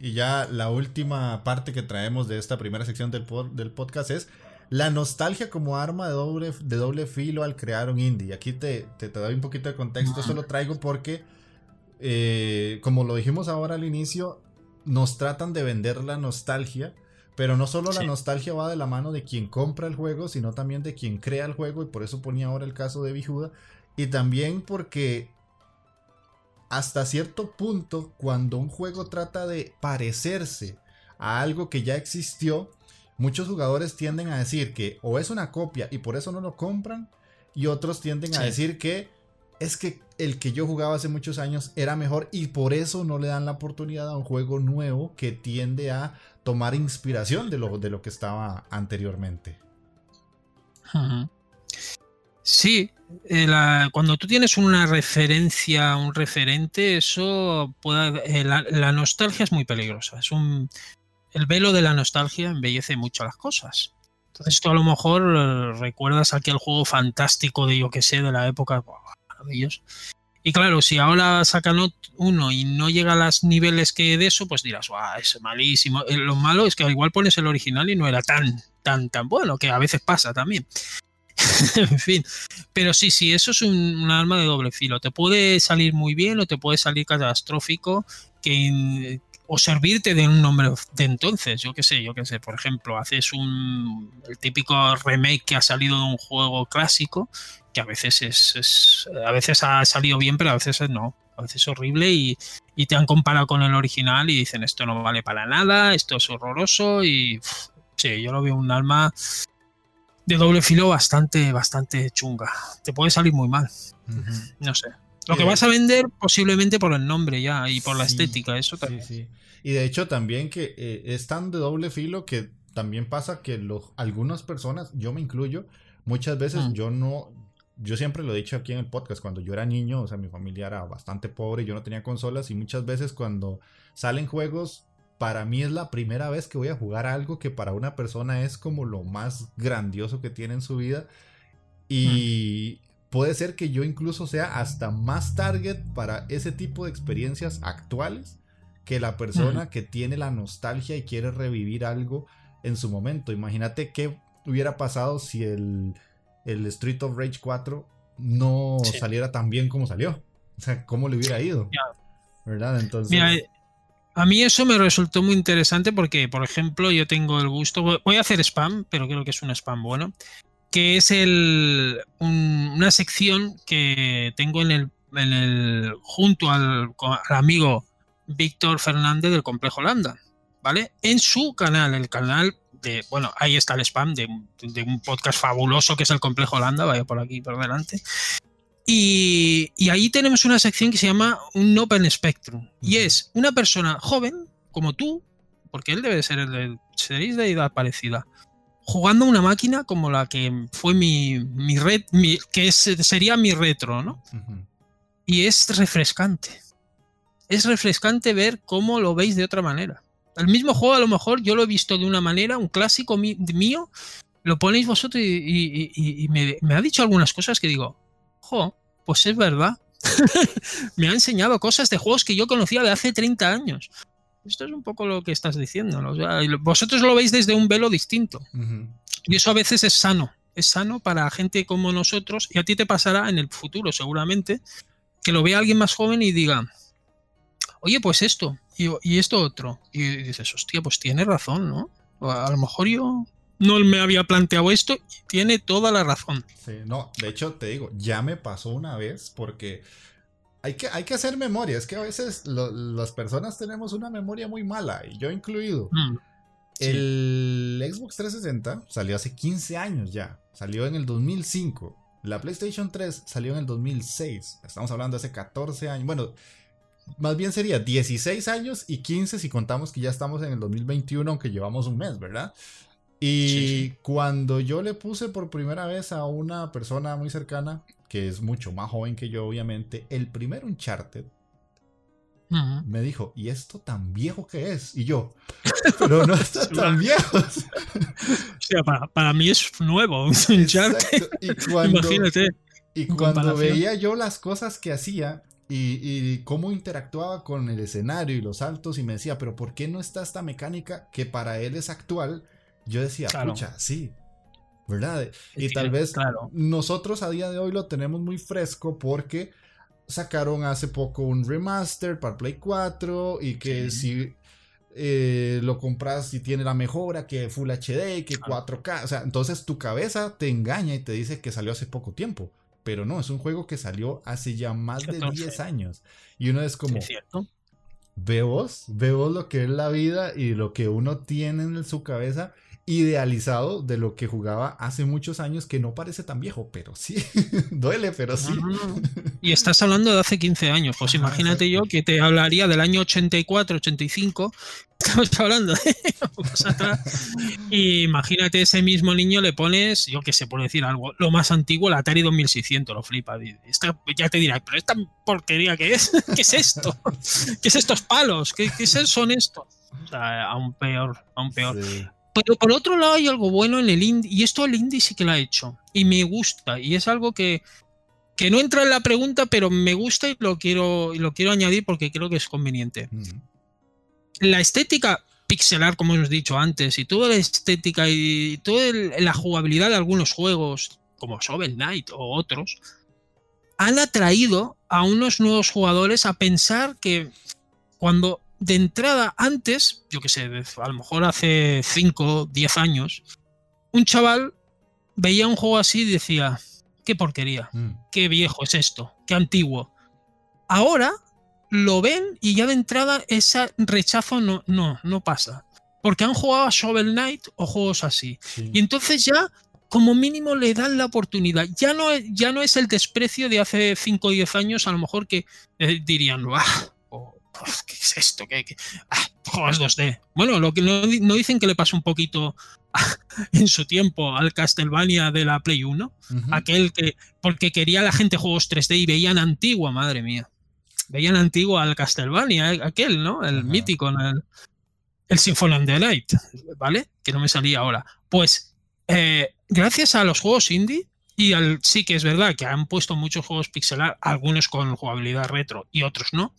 Y ya la última parte que traemos de esta primera sección del, del podcast es la nostalgia como arma de doble, de doble filo al crear un indie. Aquí te, te, doy un poquito de contexto. Esto lo traigo porque, eh, como lo dijimos ahora al inicio, nos tratan de vender la nostalgia pero no solo la nostalgia va de la mano de quien compra el juego, sino también de quien crea el juego, y por eso ponía ahora el caso de Bijuda. Y también porque hasta cierto punto, cuando un juego trata de parecerse a algo que ya existió, muchos jugadores tienden a decir que o es una copia y por eso no lo compran, y otros tienden a decir que es que el que yo jugaba hace muchos años era mejor y por eso no le dan la oportunidad a un juego nuevo que tiende a tomar inspiración de lo, de lo que estaba anteriormente. Sí, eh, cuando tú tienes una referencia, un referente, eso puede, eh, la, nostalgia es muy peligrosa. Es un, el velo de la nostalgia embellece mucho las cosas. Entonces tú a lo mejor eh, recuerdas aquel juego fantástico de yo que sé, de la época, maravilloso, y claro, si ahora sacan uno y no llega a los niveles que de eso, pues dirás, ¡guau! Es malísimo. Eh, lo malo es que igual pones el original y no era tan, tan, tan bueno, que a veces pasa también. en fin. Pero sí, sí, eso es un, arma de doble filo. Te puede salir muy bien o te puede salir catastrófico que, o servirte de un nombre de entonces. Yo qué sé, yo qué sé. Por ejemplo, haces un el típico remake que ha salido de un juego clásico que a veces es, a veces ha salido bien, pero a veces no. A veces es horrible y, te han comparado con el original y dicen esto no vale para nada, esto es horroroso y sí, yo lo veo un alma de doble filo bastante, bastante chunga. Te puede salir muy mal. No sé. Lo que vas a vender posiblemente por el nombre ya y por la estética, eso también. Sí, y de hecho también que eh, es tan de doble filo que también pasa que los, algunas personas, yo me incluyo, muchas veces mm. yo no, yo siempre lo he dicho aquí en el podcast, cuando yo era niño, o sea, mi familia era bastante pobre, yo no tenía consolas y muchas veces cuando salen juegos, para mí es la primera vez que voy a jugar algo que para una persona es como lo más grandioso que tiene en su vida. Y hmm. Puede ser que yo incluso sea hasta más target para ese tipo de experiencias actuales que la persona que tiene la nostalgia y quiere revivir algo en su momento. Imagínate qué hubiera pasado si el el Street of Rage 4 no saliera tan bien como salió. O sea, cómo le hubiera ido. ¿Verdad? Entonces. Mira, eh, a mí eso me resultó muy interesante porque, por ejemplo, yo tengo el gusto. Voy a hacer spam, pero creo que es un spam bueno. Que es el, una sección que tengo en el, en el junto al, al amigo Víctor Fernández del Complejo Landa. ¿Vale? En su canal, el canal bueno, ahí está el spam de, un podcast fabuloso que es el Complejo Holanda, vaya por aquí por delante. Y, ahí tenemos una sección que se llama un Open Spectrum. Y es una persona joven, como tú, porque él debe ser de, seréis de edad parecida, jugando una máquina como la que fue mi, mi red, que sería mi retro, ¿no? Y es refrescante. Es refrescante ver cómo lo veis de otra manera. El mismo juego a lo mejor yo lo he visto de una manera, un clásico mío, lo ponéis vosotros y, me, ha dicho algunas cosas que digo, jo, pues es verdad. me ha enseñado cosas de juegos que yo conocía de hace 30 años. Esto es un poco lo que estás diciendo. vosotros lo veis desde un velo distinto. Y eso a veces es sano. Es sano para gente como nosotros. Y a ti te pasará en el futuro, seguramente, que lo vea alguien más joven y diga, oye, pues esto, y, esto otro. Y dices, hostia, pues tiene razón, ¿no? A lo mejor yo no me había planteado esto y tiene toda la razón. Sí, no, de hecho te digo, ya me pasó una vez porque hay que, hay que hacer memoria. Es que a veces las personas tenemos una memoria muy mala, y yo incluido. Mm. El Xbox 360 salió hace 15 años ya. Salió en el 2005. La PlayStation 3 salió en el 2006. Estamos hablando de hace 14 años. Bueno, más bien sería 16 años y 15 si contamos que ya estamos en el 2021, aunque llevamos un mes, ¿verdad? Y cuando yo le puse por primera vez a una persona muy cercana, que es mucho más joven que yo, obviamente, el primer Uncharted, me dijo, ¿y esto tan viejo que es? Y yo, pero no está tan viejo. o sea, para, mí es nuevo, Uncharted. Y cuando, Imagínate. Y cuando veía yo las cosas que hacía, y, cómo interactuaba con el escenario y los saltos y me decía, pero ¿por qué no está esta mecánica que para él es actual? Yo decía, pucha, sí, ¿verdad? y tal vez nosotros a día de hoy lo tenemos muy fresco porque sacaron hace poco un remaster para Play 4 y que si eh, lo compras y tiene la mejora que Full HD, que 4K, o sea, entonces tu cabeza te engaña y te dice que salió hace poco tiempo. Pero no, es un juego que salió hace ya más de 10 años. Y uno es como, ¿cierto? ve vos, ve vos lo que es la vida y lo que uno tiene en su cabeza idealizado de lo que jugaba hace muchos años que no parece tan viejo, pero sí, duele, pero sí. Y estás hablando de hace 15 años, pues imagínate yo que te hablaría del año 84, 85, estamos hablando de y imagínate ese mismo niño le pones, yo qué sé, por decir algo, lo más antiguo, el Atari 2600, lo flipa. ya te dirá, pero esta porquería que es, ¿qué es esto? ¿Qué es estos palos? ¿Qué, qué son estos? O sea, aún peor, aún peor. Pero por otro lado hay algo bueno en el indie, y esto el indie sí que lo ha hecho, y me gusta, y es algo que, que no entra en la pregunta, pero me gusta y lo quiero, y lo quiero añadir porque creo que es conveniente. La estética pixelar, como hemos dicho antes, y toda la estética y toda la jugabilidad de algunos juegos, como Shovel Knight o otros, han atraído a unos nuevos jugadores a pensar que cuando de entrada, antes, yo que sé, a lo mejor hace 5, 10 años, un chaval veía un juego así y decía, qué porquería, mm. qué viejo es esto, qué antiguo. Ahora lo ven y ya de entrada ese rechazo no, no, no pasa. Porque han jugado a Shovel Knight o juegos así. Y entonces ya como mínimo le dan la oportunidad. Ya no, ya no es el desprecio de hace 5 o 10 años, a lo mejor que eh, dirían, ¡ah! ¿Qué es esto? ¿Qué, Ah, juegos 2D. Bueno, lo que no, dicen que le pasó un poquito en su tiempo al Castlevania de la Play 1. Aquel que, porque quería la gente juegos 3D y veían antigua, madre mía. Veían antigua al Castlevania, aquel, ¿no? El mítico, el, el Symphony of the Night, ¿vale? Que no me salía ahora. Pues, eh, gracias a los juegos indie, y al, sí que es verdad que han puesto muchos juegos pixelar, algunos con jugabilidad retro y otros no,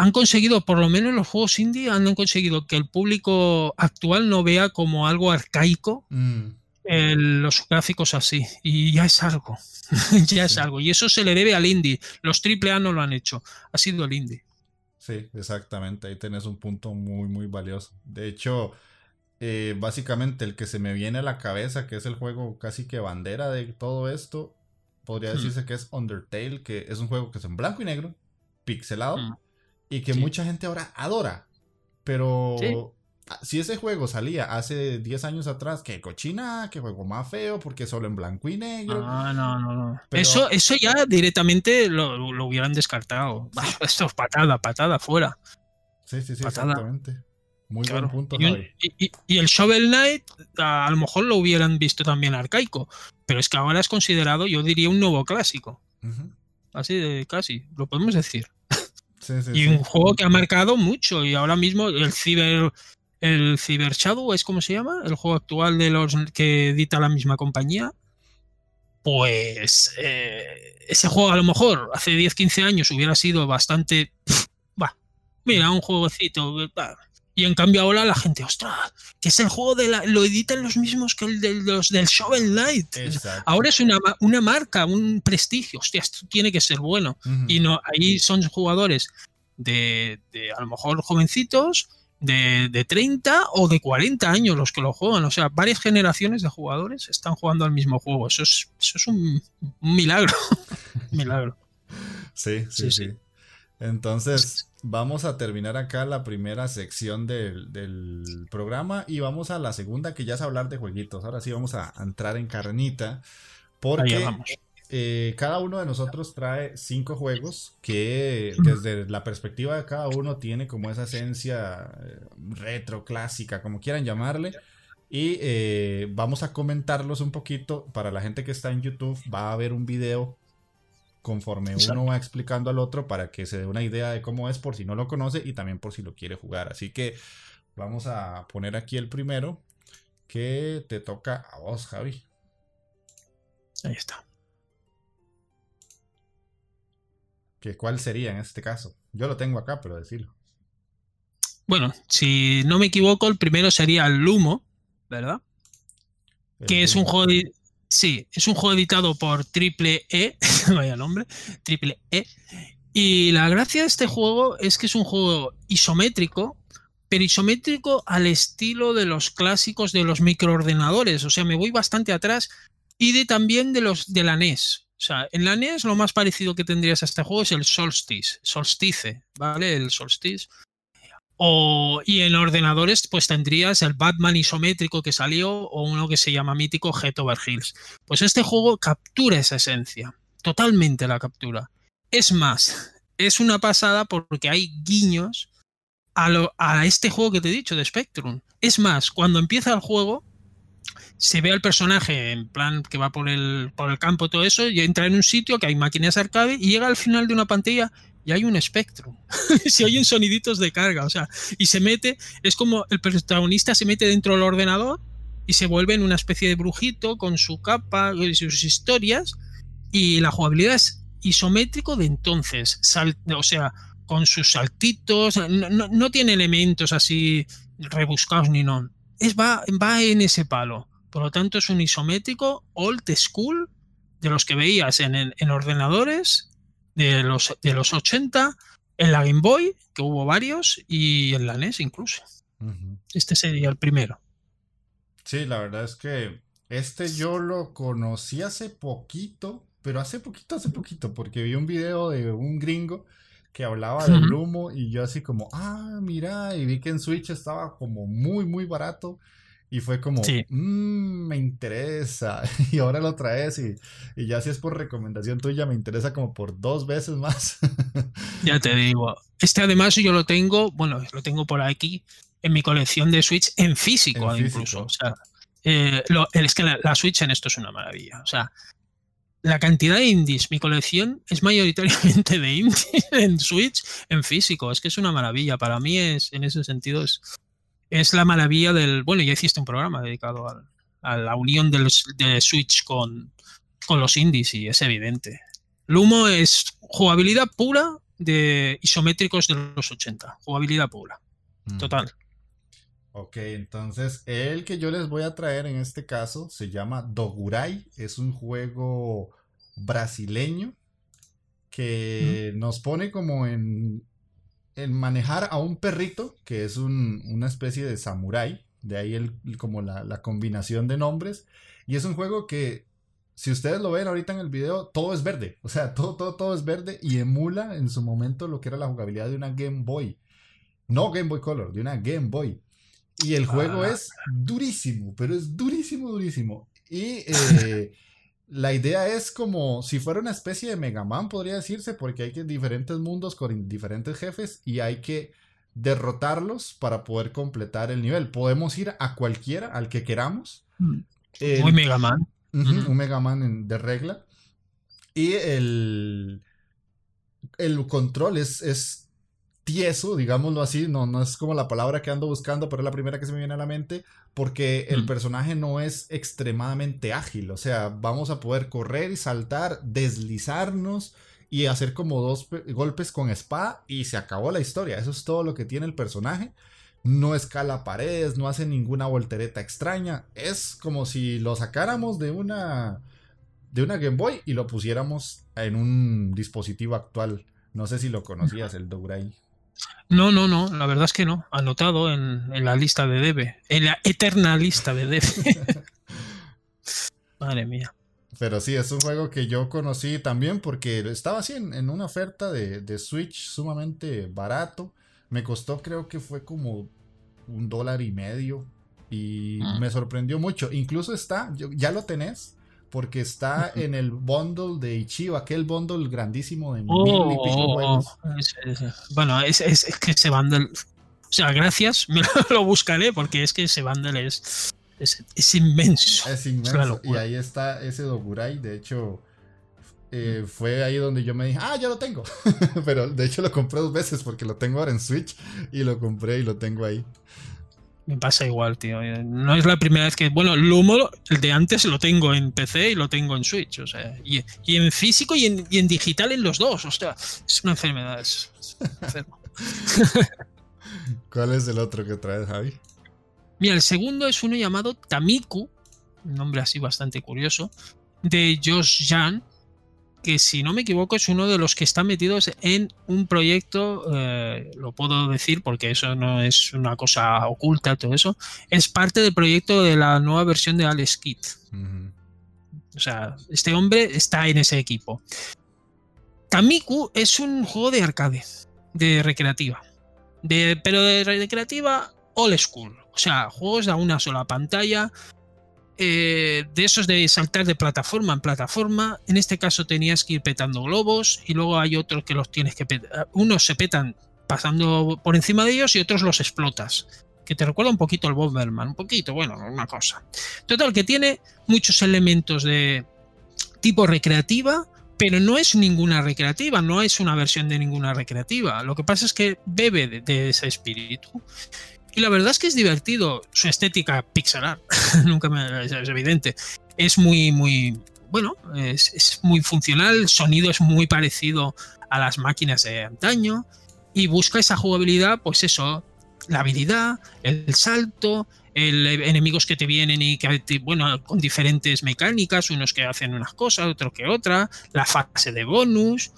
han conseguido, por lo menos los juegos indie, han conseguido que el público actual no vea como algo arcaico mm. los gráficos así. Y ya es algo. ya es algo. Y eso se le debe al indie. Los AAA no lo han hecho. Ha sido el indie. Sí, exactamente. Ahí tenés un punto muy, muy valioso. De hecho, eh, básicamente el que se me viene a la cabeza, que es el juego casi que bandera de todo esto, podría hmm. decirse que es Undertale, que es un juego que es en blanco y negro, pixelado. Hmm y que mucha gente ahora adora. Pero si ese juego salía hace 10 años atrás, que cochina, que juego más feo, porque solo en blanco y negro. No, no, no. Eso, eso ya directamente lo, hubieran descartado. esto es patada, patada, fuera. Sí, sí, sí, exactamente. Muy buen punto, y, y, el Shovel Knight, a, lo mejor lo hubieran visto también arcaico, pero es que ahora es considerado, yo diría, un nuevo clásico. Así de casi, lo podemos decir y un juego que ha marcado mucho. Y ahora mismo el Cyber. El Cyber Shadow es como se llama, el juego actual de los que edita la misma compañía. Pues eh, ese juego a lo mejor hace 10-15 años hubiera sido bastante. mira, un jueguecito. Y en cambio ahora la gente, ostras, que es el juego de la, lo editan los mismos que el de los del Shovel Knight. Ahora es una, una, marca, un prestigio. Hostia, esto tiene que ser bueno. Y no, ahí son jugadores de, de a lo mejor jovencitos, de, de, 30 o de 40 años los que lo juegan. O sea, varias generaciones de jugadores están jugando al mismo juego. Eso es, eso es un, milagro. milagro. sí, sí. sí. Entonces, vamos a terminar acá la primera sección del, del, programa y vamos a la segunda que ya es hablar de jueguitos. Ahora sí vamos a entrar en carnita porque eh, cada uno de nosotros trae cinco juegos que desde la perspectiva de cada uno tiene como esa esencia eh, retro, clásica, como quieran llamarle. Y eh, vamos a comentarlos un poquito. Para la gente que está en YouTube va a haber un video conforme uno va explicando al otro para que se dé una idea de cómo es por si no lo conoce y también por si lo quiere jugar. Así que vamos a poner aquí el primero que te toca a vos, Javi. Ahí está. ¿Qué, ¿Cuál sería en este caso? Yo lo tengo acá, pero decirlo. Bueno, si no me equivoco, el primero sería el Lumo, ¿verdad? que es un juego de, Sí, es un juego editado por Triple E, vaya nombre, Triple E. Y la gracia de este juego es que es un juego isométrico, pero isométrico al estilo de los clásicos de los microordenadores. O sea, me voy bastante atrás y de también de los de la NES. O sea, en la NES lo más parecido que tendrías a este juego es el Solstice, Solstice, ¿vale? El Solstice. O, y en ordenadores, pues tendrías el Batman isométrico que salió o uno que se llama mítico Head Over Hills. Pues este juego captura esa esencia, totalmente la captura. Es más, es una pasada porque hay guiños a, a este juego que te he dicho de Spectrum. Es más, cuando empieza el juego, se ve al personaje en plan que va por el, por el campo todo eso y entra en un sitio que hay máquinas arcade y llega al final de una pantalla y hay un espectro. hay un soniditos de carga, o sea, y se mete, es como el protagonista se mete dentro del ordenador y se vuelve en una especie de brujito con su capa y sus historias y la jugabilidad es isométrico de entonces, o sea, con sus saltitos, no, tiene elementos así rebuscados ni no. Es, va, va en ese palo. Por lo tanto, es un isométrico old school de los que veías en, en ordenadores de los, de los 80, en la Game Boy, que hubo varios, y en la NES incluso. Este sería el primero. Sí, la verdad es que este yo lo conocí hace poquito, pero hace poquito, hace poquito, porque vi un video de un gringo que hablaba del humo y yo así como, ah, mira, y vi que en Switch estaba como muy, muy barato. Y fue como, mmm, me interesa. Y ahora lo traes y, y, ya si es por recomendación tuya, me interesa como por dos veces más. ya te digo. Este además yo lo tengo, bueno, lo tengo por aquí en mi colección de Switch en físico, incluso. O sea, eh, es que la, Switch en esto es una maravilla. O sea, la cantidad de indies, mi colección es mayoritariamente de indies en Switch en físico. Es que es una maravilla. Para mí es, en ese sentido, es es la maravilla del. Bueno, ya hiciste un programa dedicado a, la unión del, de Switch con, con los indies y es evidente. Lumo es jugabilidad pura de isométricos de los 80. Jugabilidad pura. Mm. Total. Ok, entonces el que yo les voy a traer en este caso se llama Dogurai. Es un juego brasileño que mm. nos pone como en el manejar a un perrito, que es una especie de samurái, de ahí el, como la, combinación de nombres, y es un juego que, si ustedes lo ven ahorita en el video, todo es verde, o sea, todo, todo, todo es verde y emula en su momento lo que era la jugabilidad de una Game Boy, no Game Boy Color, de una Game Boy. Y el juego ah. es durísimo, pero es durísimo, durísimo. Y eh, la idea es como si fuera una especie de Mega Man, podría decirse, porque hay que diferentes mundos con diferentes jefes y hay que derrotarlos para poder completar el nivel. Podemos ir a cualquiera, al que queramos. Mm. Muy Mega Man. Un Mega Man de regla. Y el, el control es, es tieso, digámoslo así, no, no es como la palabra que ando buscando, pero es la primera que se me viene a la mente, porque el personaje no es extremadamente ágil, o sea, vamos a poder correr y saltar, deslizarnos y hacer como dos golpes con espada y se acabó la historia, eso es todo lo que tiene el personaje. No escala paredes, no hace ninguna voltereta extraña. Es como si lo sacáramos de una de una Game Boy y lo pusiéramos en un dispositivo actual. No sé si lo conocías, el Dourai. No, no, no, la verdad es que no. Anotado en, en la lista de Debe. En la eterna lista de Debe. Madre mía. Pero sí, es un juego que yo conocí también porque estaba así en, una oferta de, Switch sumamente barato. Me costó, creo que fue como un dólar y medio. Y ah. me sorprendió mucho. Incluso está, ya lo tenés, porque está en el bundle de Ichigo, aquel bundle grandísimo de mil y pico oh, juegos. Bueno, es, que ese bundle. O sea, gracias, me lo buscaré porque es que ese bundle es, es, inmenso. Es inmenso. y ahí está ese Dogurai. De hecho, eh, fue ahí donde yo me dije, ah, ya lo tengo. Pero de hecho lo compré dos veces porque lo tengo ahora en Switch y lo compré y lo tengo ahí. Me pasa igual, tío. No es la primera vez que. Bueno, Lumo, el de antes lo tengo en PC y lo tengo en Switch. O sea, y, en físico y en, digital en los dos. O sea, es una enfermedad. Es, enfermo. ¿Cuál es el otro que traes, Javi? Mira, el segundo es uno llamado Tamiku, un nombre así bastante curioso, de Josh Jan, que si no me equivoco es uno de los que están metidos en un proyecto, eh, lo puedo decir porque eso no es una cosa oculta, todo eso, es parte del proyecto de la nueva versión de Alex Kidd. O sea, este hombre está en ese equipo. Tamiku es un juego de arcade, de recreativa, de, pero de recreativa old school. O sea, juegos a una sola pantalla, eh, de esos de saltar de plataforma en plataforma. En este caso tenías que ir petando globos y luego hay otros que los tienes que petar. Unos se petan pasando por encima de ellos y otros los explotas. Que te recuerda un poquito al Bomberman, un poquito, bueno, una cosa. Total, que tiene muchos elementos de tipo recreativa, pero no es ninguna recreativa, no es una versión de ninguna recreativa. Lo que pasa es que bebe de ese espíritu y la verdad es que es divertido. Su estética pixelar, nunca me, es, evidente. Es muy, muy, bueno, es, muy funcional. El sonido es muy parecido a las máquinas de antaño. Y busca esa jugabilidad, pues eso, la habilidad, el salto, el, enemigos que te vienen y que, bueno, con diferentes mecánicas, unos que hacen unas cosas, otros que otra, la fase de bonus.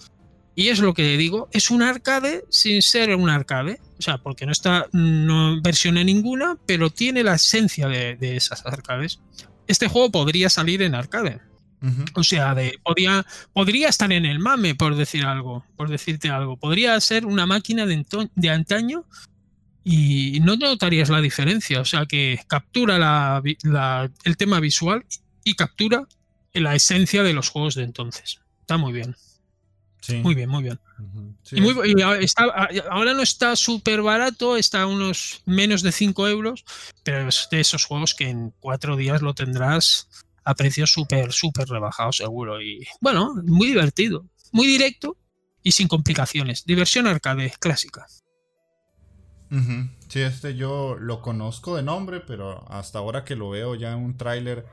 Y es lo que digo, es un arcade sin ser un arcade. O sea, porque no está, no versiona ninguna, pero tiene la esencia de, esas arcades. Este juego podría salir en arcade. O sea, de, podría, podría estar en el mame, por decir algo, por decirte algo. Podría ser una máquina de, de antaño y no notarías la diferencia. O sea, que captura la, el tema visual y captura la esencia de los juegos de entonces. Está muy bien. Muy bien, muy bien. y ahora no está súper barato, está a unos menos de 5 euros, pero es de esos juegos que en cuatro días lo tendrás a precios súper, súper rebajados seguro. Y bueno, muy divertido, muy directo y sin complicaciones. Diversión arcade clásica. Sí, este yo lo conozco de nombre, pero hasta ahora que lo veo ya en un tráiler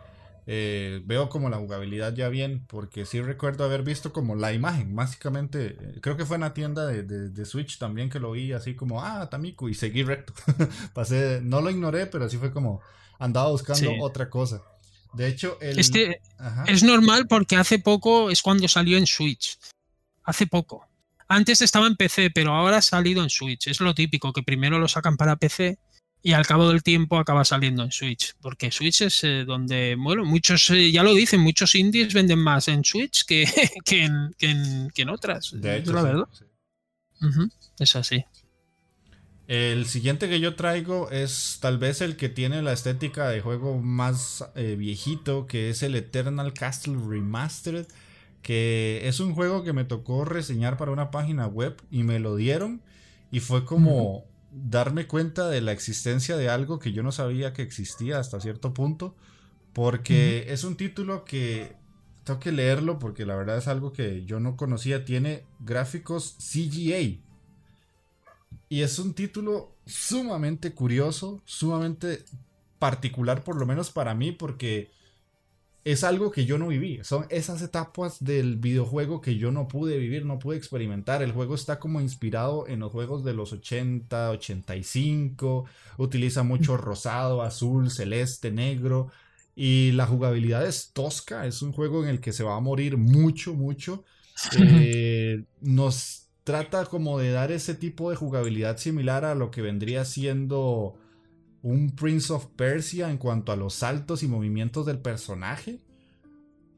eh, veo como la jugabilidad ya bien, porque sí recuerdo haber visto como la imagen, básicamente, eh, creo que fue en la tienda de, Switch también que lo vi así como, ah, Tamiku, y seguí recto. Pasé, no lo ignoré, pero sí fue como, andaba buscando otra cosa. De hecho, el... Este es normal porque hace poco es cuando salió en Switch. Hace poco. Antes estaba en PC, pero ahora ha salido en Switch. Es lo típico, que primero lo sacan para PC y al cabo del tiempo acaba saliendo en Switch, porque Switch es eh, donde, bueno, muchos, eh, ya lo dicen, muchos indies venden más en Switch que, que, en, que, en, otras. De hecho, la verdad. Es así. El siguiente que yo traigo es tal vez el que tiene la estética de juego más eh, viejito, que es el Eternal Castle Remastered, que es un juego que me tocó reseñar para una página web y me lo dieron y fue como darme cuenta de la existencia de algo que yo no sabía que existía hasta cierto punto, porque es un título que tengo que leerlo porque la verdad es algo que yo no conocía, tiene gráficos CGA. Y es un título sumamente curioso, sumamente particular por lo menos para mí porque es algo que yo no viví. Son esas etapas del videojuego que yo no pude vivir, no pude experimentar. El juego está como inspirado en los juegos de los 80, 85. Utiliza mucho rosado, azul, celeste, negro. Y la jugabilidad es tosca. Es un juego en el que se va a morir mucho, mucho. Eh, nos trata como de dar ese tipo de jugabilidad similar a lo que vendría siendo un Prince of Persia en cuanto a los saltos y movimientos del personaje.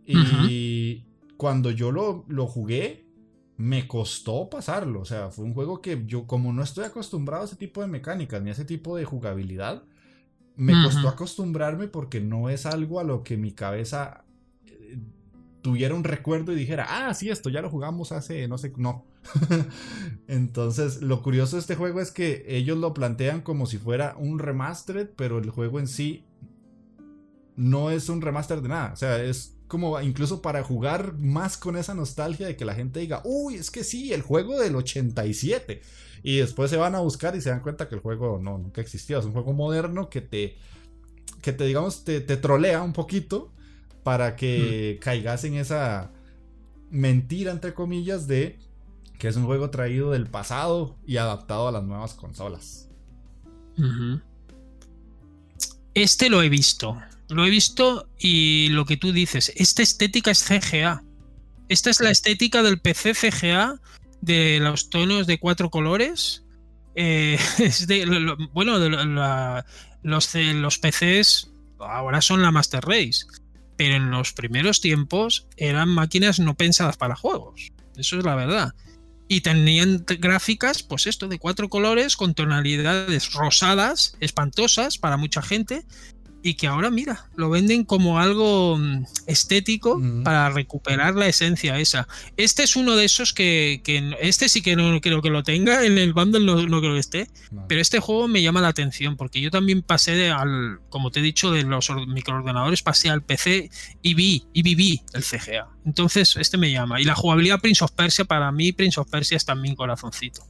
Y cuando yo lo, lo jugué, me costó pasarlo. O sea, fue un juego que yo, como no estoy acostumbrado a ese tipo de mecánicas ni a ese tipo de jugabilidad, me costó acostumbrarme porque no es algo a lo que mi cabeza tuviera un recuerdo y dijera, ah, sí, esto ya lo jugamos hace, no sé, no. Entonces, lo curioso de este juego es que ellos lo plantean como si fuera un remastered, pero el juego en sí no es un remaster de nada. O sea, es como incluso para jugar más con esa nostalgia de que la gente diga, uy, es que sí, el juego del 87. Y después se van a buscar y se dan cuenta que el juego no, nunca existió. Es un juego moderno que te, que te digamos, te, trolea un poquito para que mm. caigas en esa mentira, entre comillas, de que es un juego traído del pasado y adaptado a las nuevas consolas. Este lo he visto. Lo he visto y lo que tú dices, esta estética es CGA. Esta es la estética del PC CGA de los tonos de cuatro colores. Eh, bueno, los, los PCs ahora son la Master Race, pero en los primeros tiempos eran máquinas no pensadas para juegos. Eso es la verdad. Y tenían gráficas, pues esto, de cuatro colores con tonalidades rosadas, espantosas para mucha gente, y que ahora, mira, lo venden como algo mm, estético para recuperar la esencia esa. Este es uno de esos que, este sí que no creo que lo tenga, en el bundle no, creo que esté, pero este juego me llama la atención porque yo también pasé de al, como te he dicho, de los microordenadores, pasé al PC y vi, y viví el CGA. Entonces, este me llama. Y la jugabilidad Prince of Persia, para mí, Prince of Persia es también corazoncito.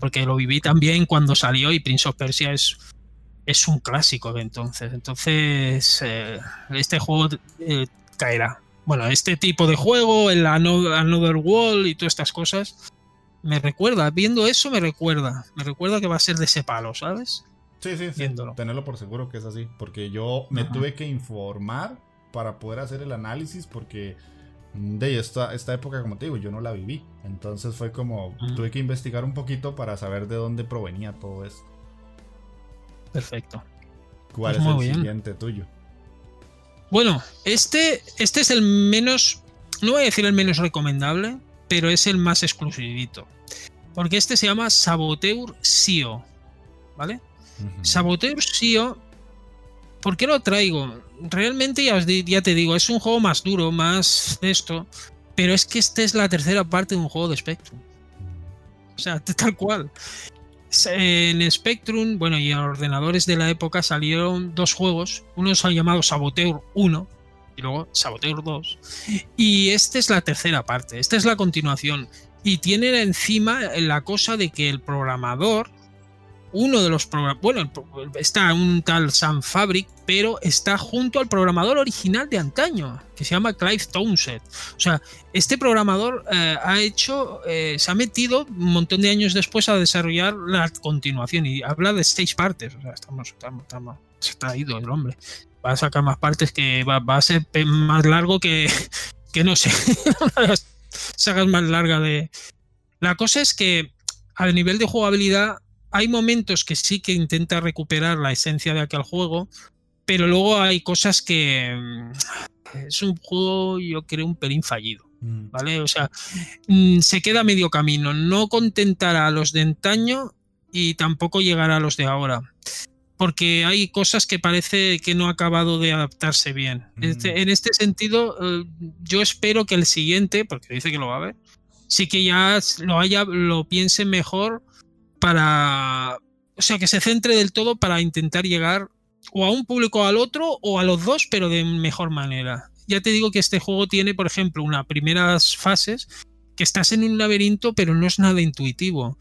Porque lo viví también cuando salió y Prince of Persia es es un clásico de entonces. Entonces, eh, este juego eh, caerá. Bueno, este tipo de juego, el Another World y todas estas cosas, me recuerda, viendo eso me recuerda, me recuerda que va a ser de ese palo, ¿sabes? Sí, sí, sí. Tenerlo por seguro que es así, porque yo me tuve que informar para poder hacer el análisis, porque de esta, esta época, como te digo, yo no la viví. Entonces fue como, tuve que investigar un poquito para saber de dónde provenía todo esto. Perfecto. ¿Cuál pues es el siguiente tuyo? Bueno, este, este es el menos, no voy a decir el menos recomendable, pero es el más exclusivito. Porque este se llama Saboteur Sio. ¿Vale? Saboteur Sio. ¿Por qué lo traigo? Realmente ya, ya te digo, es un juego más duro, más de esto. Pero es que esta es la tercera parte de un juego de Spectrum. O sea, tal cual. En Spectrum, bueno, y en ordenadores de la época salieron dos juegos. Uno se ha llamado Saboteur 1 y luego Saboteur 2. Y esta es la tercera parte, esta es la continuación. Y tiene encima la cosa de que el programador uno de los programadores, bueno, está un tal Sam Fabric, pero está junto al programador original de antaño, que se llama Clive Townsend. O sea, este programador eh, ha hecho, eh, se ha metido un montón de años después a desarrollar la continuación y habla de seis partes. O sea, estamos, estamos, estamos se está ido el hombre. Va a sacar más partes que va, a ser más largo que, que no sé, sagas más larga de... La cosa es que al nivel de jugabilidad hay momentos que sí que intenta recuperar la esencia de aquel juego, pero luego hay cosas que mm, es un juego, yo creo, un pelín fallido. Mm. ¿Vale? O sea, mm, se queda medio camino. No contentará a los de antaño y tampoco llegará a los de ahora. Porque hay cosas que parece que no ha acabado de adaptarse bien. Este, en este sentido, eh, yo espero que el siguiente, porque dice que lo va a ver, sí que ya lo haya, lo piense mejor para, o sea, que se centre del todo para intentar llegar o a un público o al otro o a los dos, pero de mejor manera. Ya te digo que este juego tiene, por ejemplo, unas primeras fases que estás en un laberinto, pero no es nada intuitivo.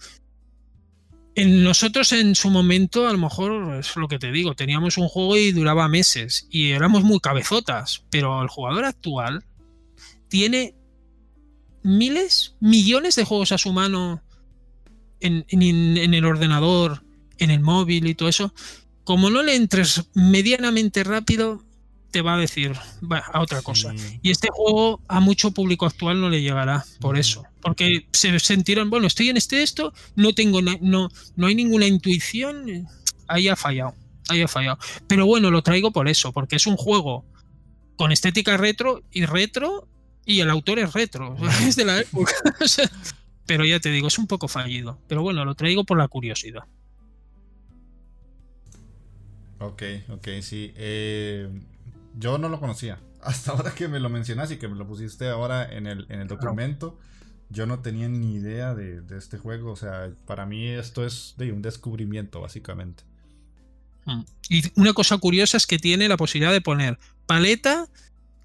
En nosotros en su momento, a lo mejor es lo que te digo, teníamos un juego y duraba meses y éramos muy cabezotas, pero el jugador actual tiene miles, millones de juegos a su mano en, el ordenador, en el móvil y todo eso, como no le entres medianamente rápido, te va a decir a otra cosa. Y este juego a mucho público actual no le llegará por eso. Porque se sentirán, bueno, estoy en este esto, no tengo no, no hay ninguna intuición, ahí ha fallado. Ahí ha fallado. Pero bueno, lo traigo por eso, porque es un juego con estética retro y retro, y el autor es retro, es de la época. pero ya te digo, es un poco fallido. Pero bueno, lo traigo por la curiosidad. Ok, ok, sí. Eh, yo no lo conocía. Hasta ahora que me lo mencionas y que me lo pusiste ahora en el, en el documento, yo no tenía ni idea de, este juego. O sea, para mí esto es de un descubrimiento, básicamente. Mm. Y una cosa curiosa es que tiene la posibilidad de poner paleta,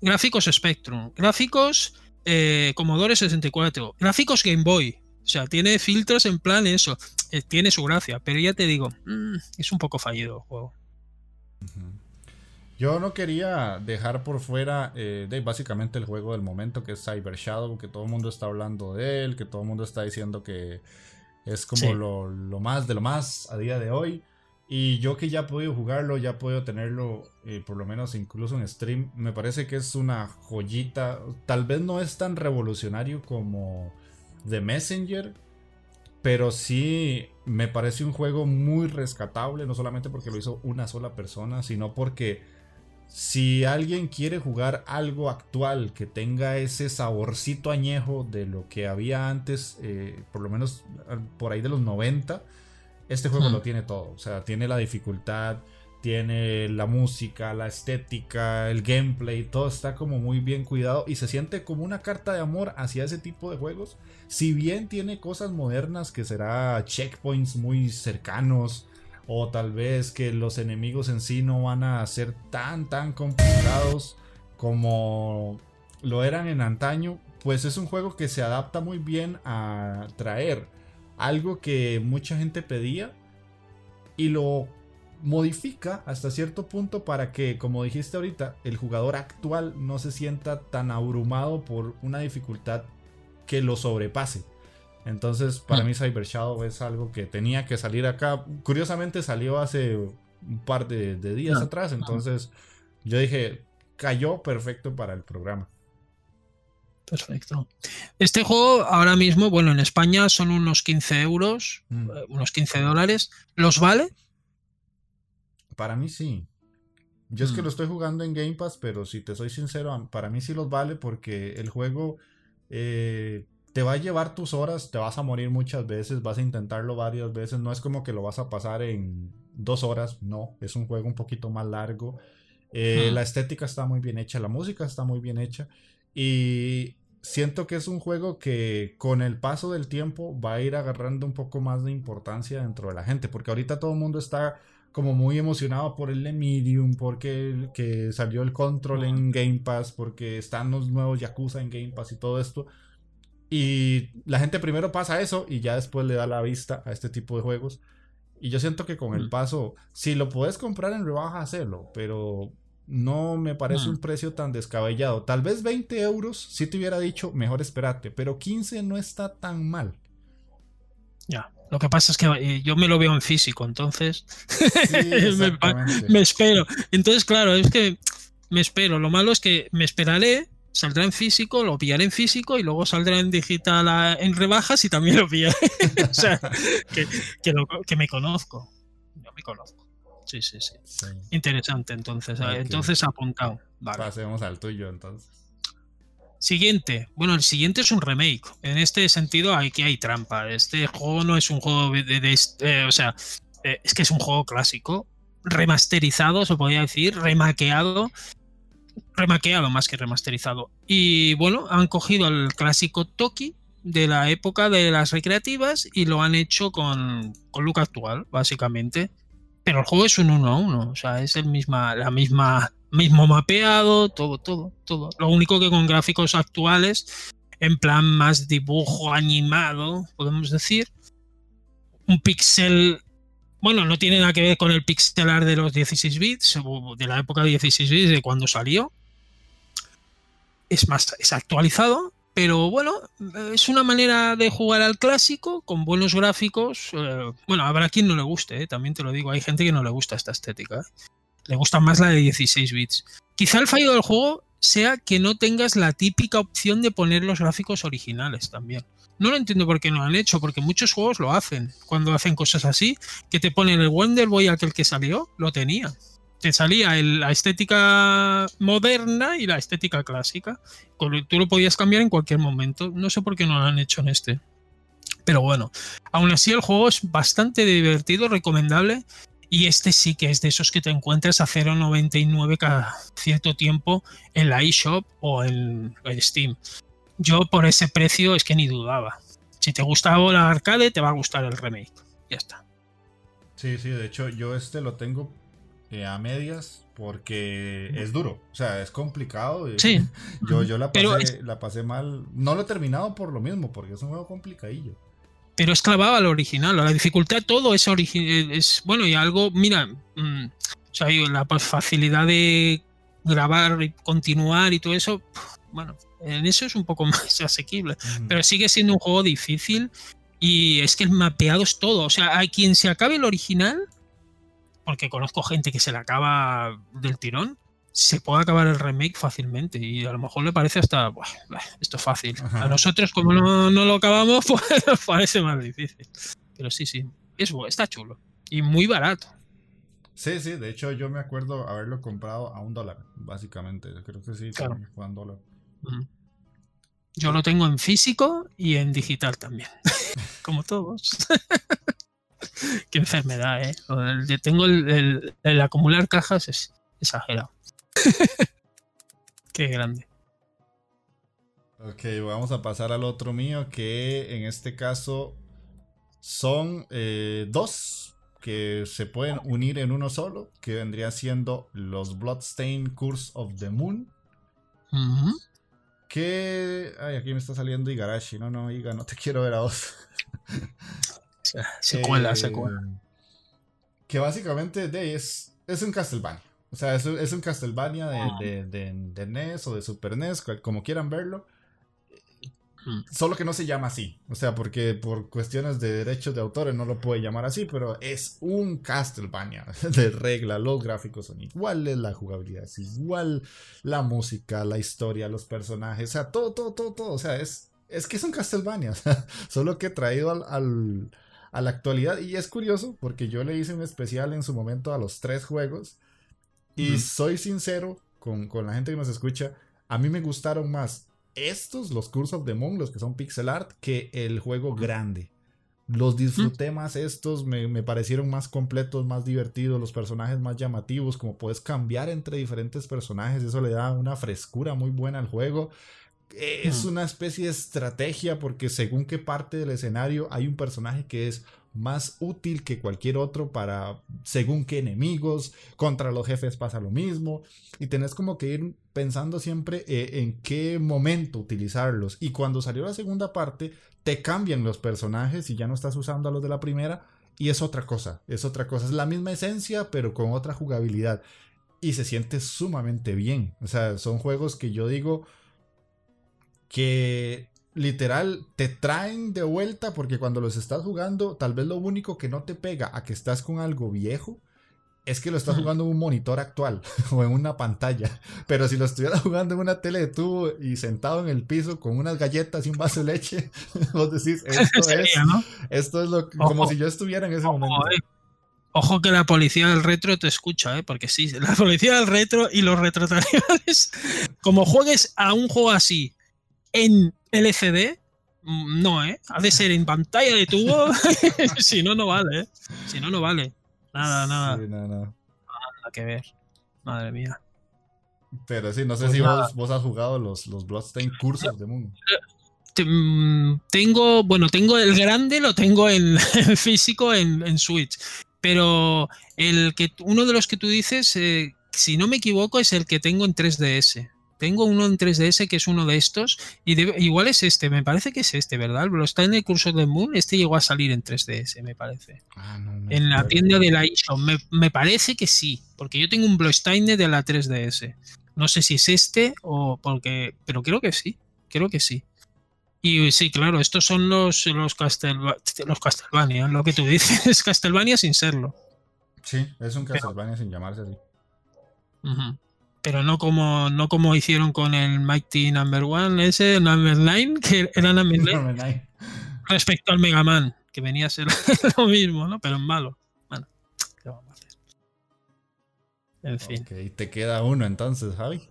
gráficos Spectrum, gráficos eh, Commodore 64, gráficos Game Boy. O sea, tiene filtros en plan eso. Eh, tiene su gracia, pero ya te digo, mm, es un poco fallido el juego. Yo no quería dejar por fuera eh, de básicamente el juego del momento que es Cyber Shadow, que todo el mundo está hablando de él, que todo el mundo está diciendo que es como lo, más de lo más a día de hoy. Y yo que ya he podido jugarlo, ya he podido tenerlo, eh, por lo menos incluso en stream, me parece que es una joyita. Tal vez no es tan revolucionario como The Messenger, pero sí me parece un juego muy rescatable, no solamente porque lo hizo una sola persona, sino porque si alguien quiere jugar algo actual que tenga ese saborcito añejo de lo que había antes, eh, por lo menos ah, por ahí de los 90, este juego hmm. lo tiene todo. O sea, tiene la dificultad, tiene la música, la estética, el gameplay, todo está como muy bien cuidado y se siente como una carta de amor hacia ese tipo de juegos. Si bien tiene cosas modernas que será checkpoints muy cercanos, o tal vez que los enemigos en sí no van a ser tan tan complicados como lo eran en antaño, pues es un juego que se adapta muy bien a traer algo que mucha gente pedía y lo modifica hasta cierto punto para que, como dijiste ahorita, el jugador actual no se sienta tan abrumado por una dificultad que lo sobrepase. Entonces, para mm. mí Cyber Shadow es algo que tenía que salir acá. Curiosamente salió hace un par de, días ah, atrás, entonces yo dije, cayó perfecto para el programa. Perfecto. Este juego ahora mismo, bueno, en España son unos 15 euros, mm. eh, unos 15 dólares. ¿Los vale? Para mí sí. Yo es que mm. lo estoy jugando en Game Pass, pero si te soy sincero, para mí sí los vale porque el juego eh, te va a llevar tus horas, te vas a morir muchas veces, vas a intentarlo varias veces, no es como que lo vas a pasar en dos horas, no, es un juego un poquito más largo. Eh, la estética está muy bien hecha, la música está muy bien hecha y siento que es un juego que con el paso del tiempo va a ir agarrando un poco más de importancia dentro de la gente, porque ahorita todo el mundo está como muy emocionado por el Medium, porque que salió el Control en Game Pass, porque están los nuevos Yakuza en Game Pass y todo esto. Y la gente primero pasa eso y ya después le da la vista a este tipo de juegos. Y yo siento que con el paso, si lo puedes comprar en rebaja, hacerlo, pero no me parece mm. un precio tan descabellado. Tal vez 20 euros, si te hubiera dicho, mejor espérate, pero 15 no está tan mal. Ya, lo que pasa es que eh, yo me lo veo en físico, entonces me, me espero. Entonces, claro, es que me espero. Lo malo es que me esperaré saldrá en físico, lo pillaré en físico y luego saldrá en digital en rebajas y también lo pillaré. o sea, que, me conozco. Yo me conozco. Sí, sí, sí. Interesante, entonces. Entonces apuntado. Pasemos al tuyo, entonces. Siguiente. Bueno, el siguiente es un remake. En este sentido, aquí hay trampa. Este juego no es un juego de. Eh, o sea, eh, es que es un juego clásico. Remasterizado, se podría decir. Remaqueado remaqueado más que remasterizado. Y bueno, han cogido el clásico Toki de la época de las recreativas y lo han hecho con, con look actual, básicamente. Pero el juego es un 1 a 1, o sea, es el misma, la misma, mismo mapeado, todo, todo, todo. Lo único que con gráficos actuales, en plan más dibujo animado, podemos decir. Un pixel bueno, no tiene nada que ver con el pixelar de los 16 bits, de la época de 16 bits, de cuando salió. Es más, es actualizado, pero bueno, es una manera de jugar al clásico con buenos gráficos. Eh, bueno, habrá quien no le guste, eh, también te lo digo, hay gente que no le gusta esta estética. Eh. Le gusta más la de 16 bits. Quizá el fallo del juego sea que no tengas la típica opción de poner los gráficos originales también. No lo entiendo por qué no lo han hecho, porque muchos juegos lo hacen. Cuando hacen cosas así, que te ponen el Wonder Boy aquel que salió, lo tenía. Te salía la estética moderna y la estética clásica. Tú lo podías cambiar en cualquier momento. No sé por qué no lo han hecho en este. Pero bueno, aún así el juego es bastante divertido, recomendable. Y este sí que es de esos que te encuentras a 0.99 cada cierto tiempo en la eShop o en, Steam. Yo por ese precio es que ni dudaba. Si te gustaba la arcade, te va a gustar el remake. Ya está. Sí, sí, de hecho yo este lo tengo eh, a medias porque es duro, o sea, es complicado. Sí. Yo, yo la, pasé, la pasé mal. No lo he terminado por lo mismo, porque es un juego complicadillo pero es clavado al original. La dificultad, todo es, es bueno y algo, mira, mm, o sea, la facilidad de grabar y continuar y todo eso, bueno, en eso es un poco más asequible, pero sigue siendo un juego difícil y es que el mapeado es todo. O sea, hay quien se acabe el original, porque conozco gente que se le acaba del tirón, se puede acabar el remake fácilmente y a lo mejor le parece hasta, esto es fácil. A nosotros como no, lo acabamos, pues parece más difícil. Pero sí, sí, es, está chulo y muy barato. Sí, sí, de hecho yo me acuerdo haberlo comprado a un dólar, básicamente. Creo que sí, claro. fue a un dólar. Yo lo tengo en físico y en digital también, como todos. Qué enfermedad, ¿eh? tengo el, el acumular cajas es exagerado. Qué grande. Ok, vamos a pasar al otro mío, que en este caso son eh, dos que se pueden unir en uno solo, que vendría siendo los Bloodstained Curse of the Moon. Que. Ay, aquí me está saliendo Igarashi. No, no, Iga, no te quiero ver a vos. secuela, se secuela. Eh, que básicamente de, es, es un Castlevania. O sea, es, es un Castlevania ah. de, de, NES o de Super NES, como quieran verlo. Hmm. Solo que no se llama así. O sea, porque por cuestiones de derechos de autores no lo puede llamar así, pero es un Castlevania de regla. Los gráficos son iguales, la jugabilidad es igual, la música, la historia, los personajes, o sea, todo, todo, todo, todo. O sea, es, es que es un Castlevania. solo que traído al, al, a la actualidad. Y es curioso porque yo le hice un especial en su momento a los tres juegos. Y soy sincero con, la gente que nos escucha, a mí me gustaron más estos, los Curse of the Moon, los que son pixel art, que el juego grande. Los disfruté más estos, me, me, parecieron más completos, más divertidos, los personajes más llamativos, como puedes cambiar entre diferentes personajes, eso le da una frescura muy buena al juego. Es una especie de estrategia porque según qué parte del escenario hay un personaje que es más útil que cualquier otro para según qué enemigos, contra los jefes pasa lo mismo y tenés como que ir pensando siempre eh, en qué momento utilizarlos y cuando salió la segunda parte te cambian los personajes y ya no estás usando a los de la primera y es otra cosa, es otra cosa, es la misma esencia pero con otra jugabilidad y se siente sumamente bien, o sea, son juegos que yo digo que literal te traen de vuelta porque cuando los estás jugando, tal vez lo único que no te pega a que estás con algo viejo es que lo estás jugando en un monitor actual o en una pantalla. Pero si lo estuvieras jugando en una tele de tubo y sentado en el piso con unas galletas y un vaso de leche, vos decís, esto es, esto es lo como si yo estuviera en ese momento. Eh. Ojo que la policía del retro te escucha, ¿eh? porque sí, la policía del retro y los retrotraidores, como juegues a un juego así en LCD, mm, no, ¿eh? Ha de ser en pantalla de tubo, si no, no vale, ¿eh? Si no, no vale. Nada, nada. Sí, nada, nada. que ver. Madre mía. Pero sí, no sé pues si vos, has jugado los, los Bloodstained Cursos de Moon. Mm, tengo, bueno, tengo el grande, lo tengo en, físico en, Switch. Pero el que uno de los que tú dices, eh, si no me equivoco, es el que tengo en 3DS. Tengo uno en 3DS que es uno de estos. Y igual es este, me parece que es este, ¿verdad? Pero está en el curso de Moon. Este llegó a salir en 3DS, me parece. Ah, en la tienda de la eShop. Me, parece que sí. Porque yo tengo un Bloodstained de la 3DS. No sé si es este o porque. Pero creo que sí. Creo que sí. Y sí, claro, estos son los, los, los Castlevania, lo que tú dices, es Castlevania sin serlo. Sí, es un Castlevania sin llamarse así pero no como no como hicieron con el Mighty Number One, ese Number Nine, que era Number Nine, respecto al Mega Man, que venía a ser lo mismo, ¿no? Pero en malo. Bueno, ¿qué vamos a hacer? En fin. Ok, te queda uno entonces, Javi.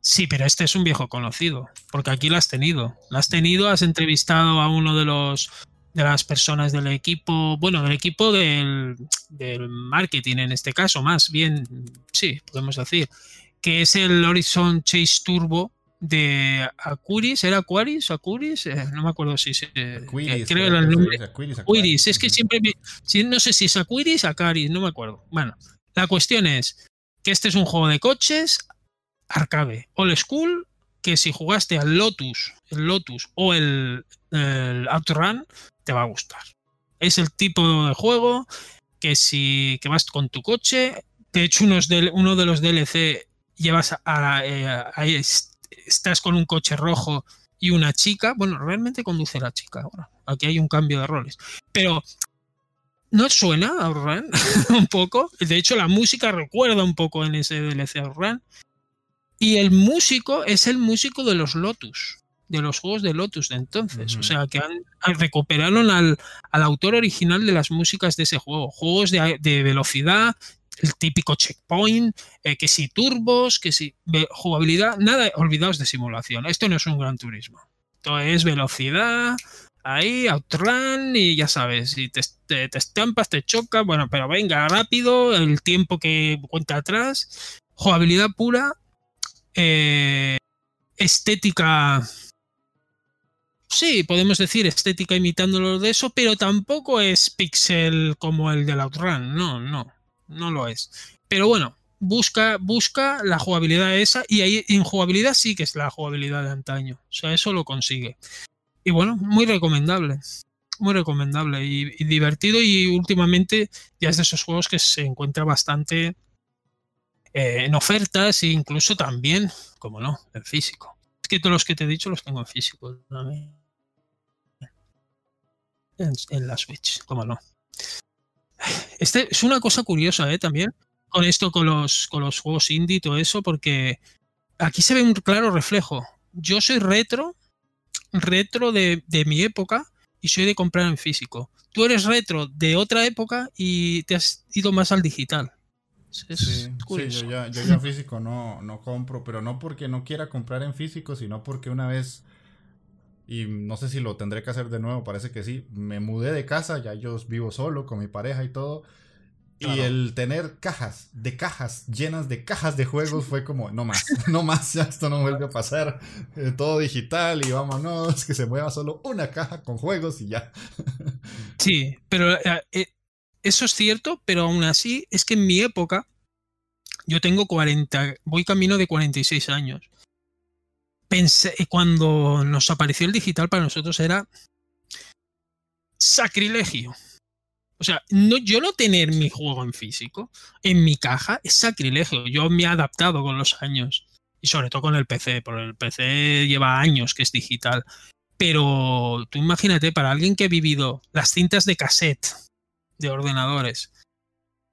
Sí, pero este es un viejo conocido, porque aquí lo has tenido. Lo has tenido, has entrevistado a uno de los de las personas del equipo, bueno, del equipo del, del marketing en este caso, más bien, sí, podemos decir, que es el Horizon Chase Turbo de Acuris, ¿era Aquaris? ¿Acuris? Eh, no me acuerdo si se. Aquiris, creo era el nombre. es Aquiris, Aquiris, es que siempre me- no sé si es Aquiris, Acaris, no me acuerdo. Bueno, la cuestión es que este es un juego de coches arcade, old school, que si jugaste al Lotus, el Lotus o el, el Outrun, te va a gustar. Es el tipo de juego que si que vas con tu coche, de hecho unos del- uno de los DLC llevas a, a- eh, estás con un coche rojo y una chica, bueno, realmente conduce la chica ahora. Aquí hay un cambio de roles. Pero no suena a Outrun un poco. De hecho, la música recuerda un poco en ese DLC Outrun. Y el músico es el músico de los Lotus, de los juegos de Lotus de entonces. O sea, que han, han- recuperaron al, al autor original de las músicas de ese juego. Juegos de, de velocidad, el típico checkpoint, eh, que si turbos, que si jugabilidad, nada, olvidaos de simulación. Esto no es un gran turismo. Esto es velocidad, ahí, outrun, y ya sabes, si te, te, te estampas, te chocas, bueno, pero venga, rápido, el tiempo que cuenta atrás, jugabilidad pura, eh, estética. Sí, podemos decir estética imitándolo de eso, pero tampoco es pixel como el del Outrun. No, no, no lo es. Pero bueno, busca, busca la jugabilidad esa y ahí en jugabilidad sí que es la jugabilidad de antaño. O sea, eso lo consigue. Y bueno, muy recomendable. Muy recomendable y, divertido y últimamente ya es de esos juegos que se encuentra bastante eh, en ofertas e incluso también, como no, en físico. Que todos los que te he dicho los tengo en físico también. En, en la Switch, no. Este es una cosa curiosa, ¿eh? También con esto, con los, con los juegos indie todo eso, porque aquí se ve un claro reflejo. Yo soy retro, retro de, de mi época y soy de comprar en físico. Tú eres retro de otra época y te has ido más al digital. Es, es Sí, yo ya, yo ya físico no, no compro, pero no porque no quiera comprar en físico, sino porque una vez, y no sé si lo tendré que hacer de nuevo, parece que sí, me mudé de casa, ya yo vivo solo con mi pareja y todo, y el tener cajas, de cajas, llenas de cajas de juegos fue como, no más, no más, ya esto no vuelve a pasar, eh, todo digital y vámonos, que se mueva solo una caja con juegos y ya. Sí, pero eh, eh, eso es cierto, pero aún así es que en mi época, yo tengo 40, voy camino de 46 años. Pensé, cuando nos apareció el digital para nosotros era sacrilegio. O sea, no, yo no tener mi juego en físico, en mi caja, es sacrilegio. Yo me he adaptado con los años. Y sobre todo con el PC, porque el PC lleva años que es digital. Pero tú imagínate, para alguien que ha vivido las cintas de cassette de ordenadores,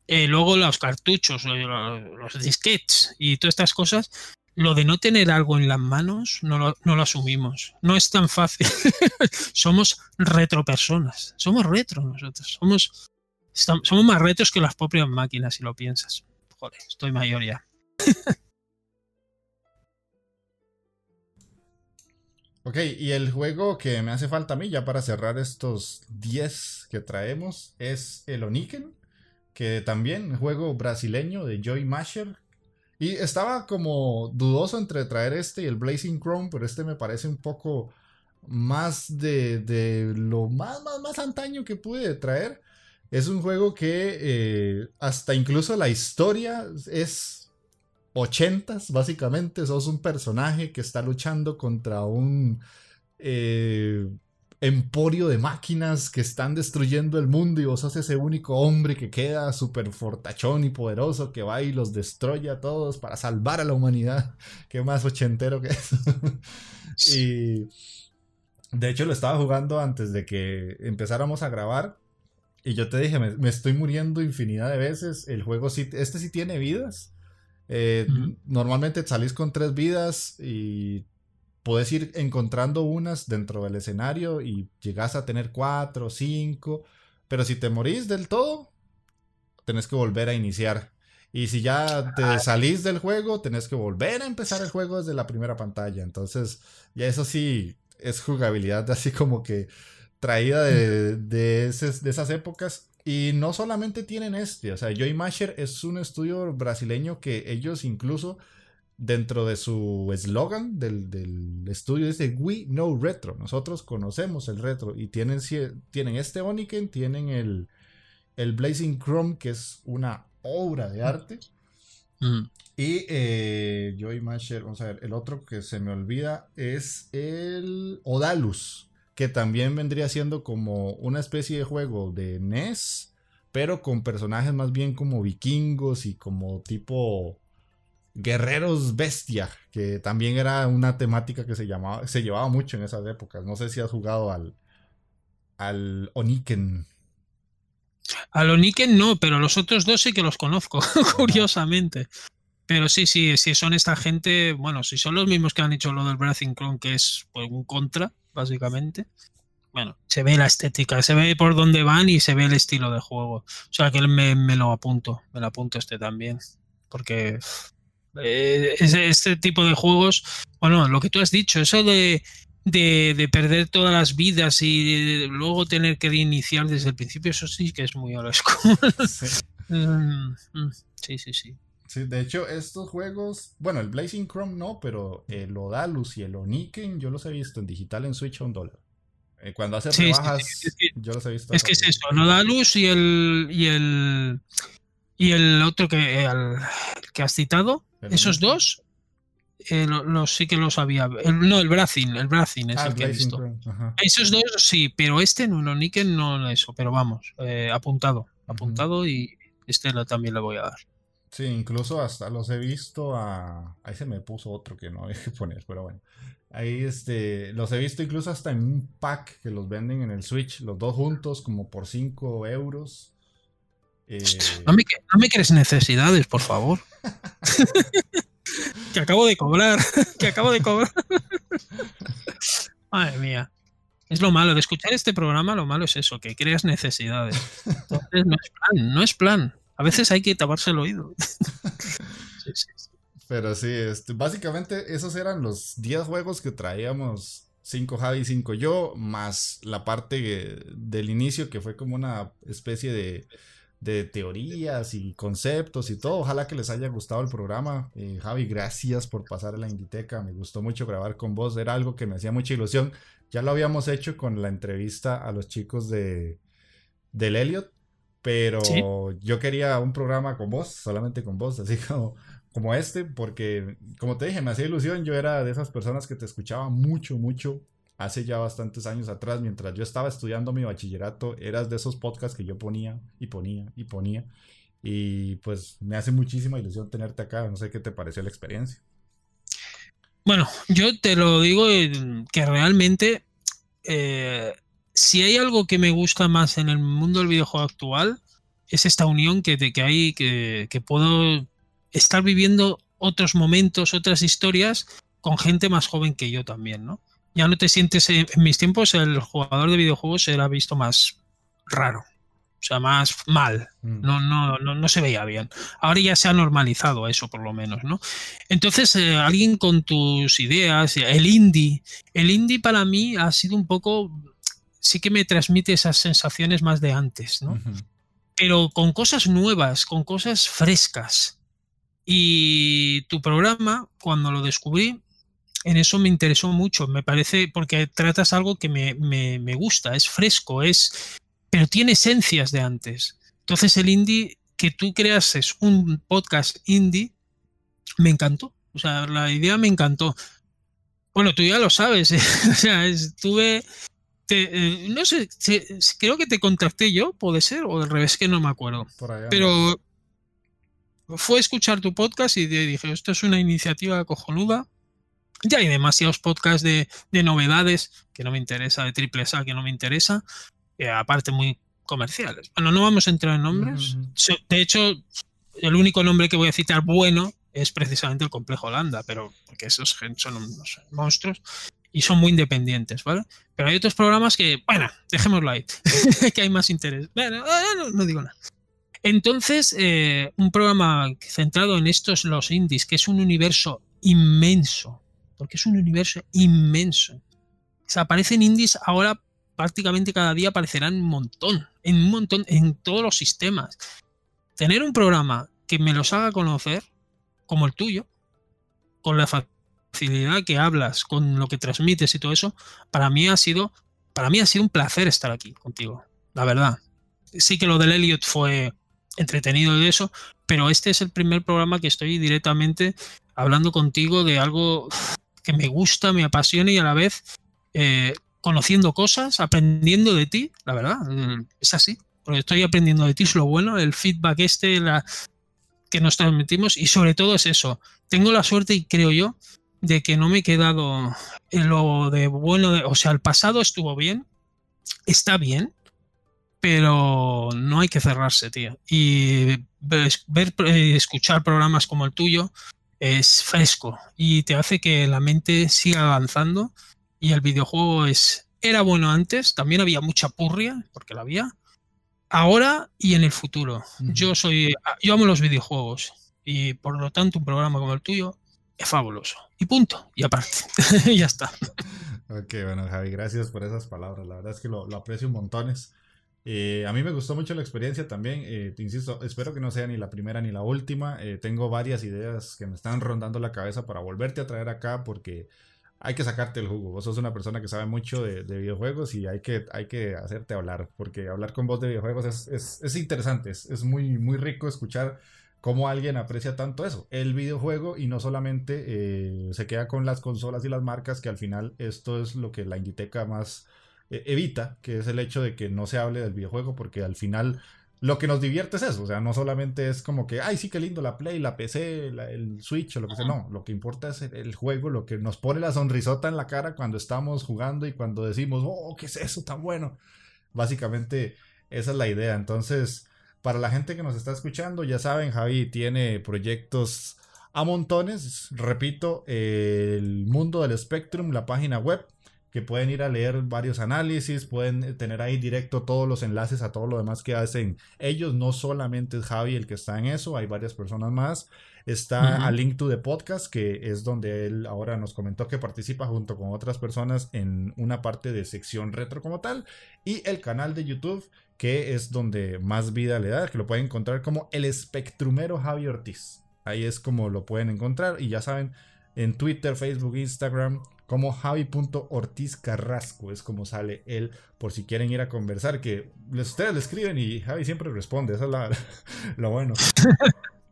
eh, luego los cartuchos, eh, lo- los disquetes y todas estas cosas, lo de no tener algo en las manos no lo, no lo asumimos. No es tan fácil. somos retropersonas. Somos retro nosotros. Somos, somos más retos que las propias máquinas, si lo piensas. Joder, estoy mayor ya. Ok, y el juego que me hace falta a mí ya para cerrar estos 10 que traemos es el Oniken, que también juego brasileño de Joy Masher. Y estaba como dudoso entre traer este y el Blazing Chrome, pero este me parece un poco más de, de lo más, más, más antaño que pude traer. Es un juego que eh, hasta incluso la historia es 80s, básicamente. Sos un personaje que está luchando contra un eh, emporio de máquinas que están destruyendo el mundo y vos sos ese único hombre que queda súper fortachón y poderoso que va y los destruye a todos para salvar a la humanidad. Qué más ochentero que es. y de hecho lo estaba jugando antes de que empezáramos a grabar. Y yo te dije, me, me estoy muriendo infinidad de veces. El juego sí, este sí tiene vidas. Eh. Normalmente salís con tres vidas y puedes ir encontrando unas dentro del escenario y llegas a tener cuatro, cinco. Pero si te morís del todo, tenés que volver a iniciar. Y si ya te salís del juego, tenés que volver a empezar el juego desde la primera pantalla. Entonces, ya eso sí es jugabilidad así como que traída de, de, esas épocas. Y no solamente tienen este, o sea, Joy Masher es un estudio brasileño que ellos incluso dentro de su eslogan del, del, estudio dice We Know Retro, nosotros conocemos el retro y tienen, tienen este Oniken, tienen el, el Blazing Chrome que es una obra de arte. Mm. Y eh, Joy Masher, vamos a ver, el otro que se me olvida es el Odalus que también vendría siendo como una especie de juego de NES, pero con personajes más bien como vikingos y como tipo guerreros bestia, que también era una temática que se llamaba, se llevaba mucho en esas épocas. No sé si has jugado al al Oniken. Al Oniken no, pero los otros dos sí que los conozco, curiosamente. Pero sí, sí, sí, son esta gente, bueno, si son los mismos que han hecho lo del Breathing Clone, que es pues, un contra, básicamente. Bueno, se ve la estética, se ve por dónde van y se ve el estilo de juego. O sea que me, me lo apunto, me lo apunto este también. Porque eh, este tipo de juegos, bueno, lo que tú has dicho, eso de, de, perder todas las vidas y luego tener que reiniciar desde el principio, eso sí que es muy old mm, mm, sí, sí, sí. Sí, de hecho, estos juegos, bueno, el Blazing Chrome no, pero el Odalus y el Oniken yo los he visto en digital en Switch a un dólar. Eh, cuando hace rebajas, yo los he visto. Es que es eso, el Odalus y el, y el, y el otro que, que has citado, esos dos, eh, los, sí que los había. no, el Brazin, el Brazin es ah, el que he visto. Esos dos sí, pero este no, no, Niken no eso, pero vamos, eh, apuntado, apuntado y este también le voy a dar. Sí, incluso hasta los he visto a... Ahí se me puso otro que no hay que poner, pero bueno. Ahí este, los he visto incluso hasta en un pack que los venden en el Switch, los dos juntos como por 5 euros. Eh, no, me, no me crees necesidades, por favor. que acabo de cobrar, que acabo de cobrar. Madre mía. Es lo malo de escuchar este programa, lo malo es eso, que creas necesidades. Entonces no es plan, no es plan. A veces hay que taparse el oído. Pero sí, este, básicamente esos eran los 10 juegos que traíamos 5 Javi y 5 yo, más la parte del inicio que fue como una especie de, de teorías y conceptos y todo. Ojalá que les haya gustado el programa. Eh, Javi, gracias por pasar a la Inditeca. Me gustó mucho grabar con vos. Era algo que me hacía mucha ilusión. Ya lo habíamos hecho con la entrevista a los chicos de del Elliot. Pero yo quería un programa con vos, solamente con vos, así como, como este, porque como te dije, me hacía ilusión, yo era de esas personas que te escuchaba mucho, mucho hace ya bastantes años atrás, mientras yo estaba estudiando mi bachillerato, eras de esos podcasts que yo ponía y ponía y ponía. Y pues me hace muchísima ilusión tenerte acá, no sé qué te pareció la experiencia. Bueno, yo te lo digo que realmente eh, si hay algo que me gusta más en el mundo del videojuego actual, es esta unión que, que hay, que, que puedo estar viviendo otros momentos, otras historias con gente más joven que yo también, ¿no? Ya no te sientes, en mis tiempos el jugador de videojuegos era visto más raro, o sea, más mal, mm. no, no, no, no se veía bien. Ahora ya se ha normalizado eso por lo menos, ¿no? Entonces, eh, alguien con tus ideas, el indie, el indie para mí ha sido un poco sí que me transmite esas sensaciones más de antes, ¿no? Pero con cosas nuevas, con cosas frescas. Y tu programa, cuando lo descubrí, en eso me interesó mucho. Me parece, porque tratas algo que me, me, gusta, es fresco, es. pero tiene esencias de antes. Entonces, el indie, que tú creases un podcast indie, me encantó. O sea, la idea me encantó. Bueno, tú ya lo sabes. o sea, estuve eh, no sé, creo que te contacté yo, puede ser, o al revés, que no me acuerdo. Pero fue escuchar tu podcast y dije, esto es una iniciativa cojonuda. Ya hay demasiados podcasts de, novedades que no me interesa, de triple A que no me interesa, eh, aparte muy comerciales. Bueno, no vamos a entrar en nombres. De hecho, el único nombre que voy a citar bueno es precisamente el complejo Holanda, pero porque esos son monstruos y son muy independientes, ¿vale? Pero hay otros programas que, bueno, dejémoslo ahí, que hay más interés. Bueno, no, digo nada. Entonces, eh, un programa centrado en estos, los indies, que es un universo inmenso, porque es un universo inmenso. O aparecen indies ahora prácticamente cada día aparecerán un montón, en un montón, en todos los sistemas. Tener un programa que me los haga conocer, como el tuyo, con la facilidad que hablas, con lo que transmites y todo eso, para mí ha sido, para mí ha sido un placer estar aquí contigo, la verdad. Sí que lo del Elliot fue entretenido de eso, pero este es el primer programa que estoy directamente hablando contigo de algo que me gusta, me apasiona y a la vez eh, conociendo cosas, aprendiendo de ti, la verdad, mm, es así. Porque estoy aprendiendo de ti, es lo bueno, el feedback este la, que nos transmitimos y sobre todo es eso. Tengo la suerte y creo yo de que no me he quedado en lo de bueno, o sea, el pasado estuvo bien, está bien, pero no hay que cerrarse, tío. Y ver, eh, escuchar programas como el tuyo es fresco y te hace que la mente siga avanzando y el videojuego es era bueno antes, también había mucha purria, porque la había, ahora y en el futuro. Yo soy yo amo los videojuegos y por lo tanto un programa como el tuyo es fabuloso. Y punto, y aparte, ya está. Ok, bueno, Javi, gracias por esas palabras. La verdad es que lo, lo aprecio montones. Eh, a mí me gustó mucho la experiencia también. Eh, te insisto, espero que no sea ni la primera ni la última. Eh, tengo varias ideas que me están rondando la cabeza para volverte a traer acá porque hay que sacarte el jugo. Vos sos una persona que sabe mucho de, videojuegos y hay que, hay que hacerte hablar porque hablar con vos de videojuegos es, es, es interesante, es, es, muy, muy rico escuchar cómo alguien aprecia tanto eso, el videojuego y no solamente se queda con las consolas y las marcas que al final esto es lo que la Inditeca más e-, evita, que es el hecho de que no se hable del videojuego, porque al final lo que nos divierte es eso, o sea, no solamente es como que, ay, sí, qué lindo la Play, la PC, el Switch o lo que sea, no, lo que importa es el, juego, lo que nos pone la sonrisota en la cara cuando estamos jugando y cuando decimos, oh, ¿qué es eso tan bueno? Básicamente, esa es la idea, entonces, para la gente que nos está escuchando, ya saben, Javi tiene proyectos a montones, repito, el mundo del Spectrum, la página web, que pueden ir a leer varios análisis, pueden tener ahí directo todos los enlaces a todo lo demás que hacen ellos, no solamente es Javi el que está en eso, hay varias personas más. Está a Link to the Podcast, que es donde él ahora nos comentó que participa junto con otras personas en una parte de sección retro como tal. Y el canal de YouTube, que es donde más vida le da, que lo pueden encontrar como el espectrumero Javi Ortiz. Ahí es como lo pueden encontrar. Y ya saben, en Twitter, Facebook, Instagram, como Javi.ortiz Carrasco, es como sale él, por si quieren ir a conversar, que ustedes le escriben y Javi siempre responde, eso es lo bueno.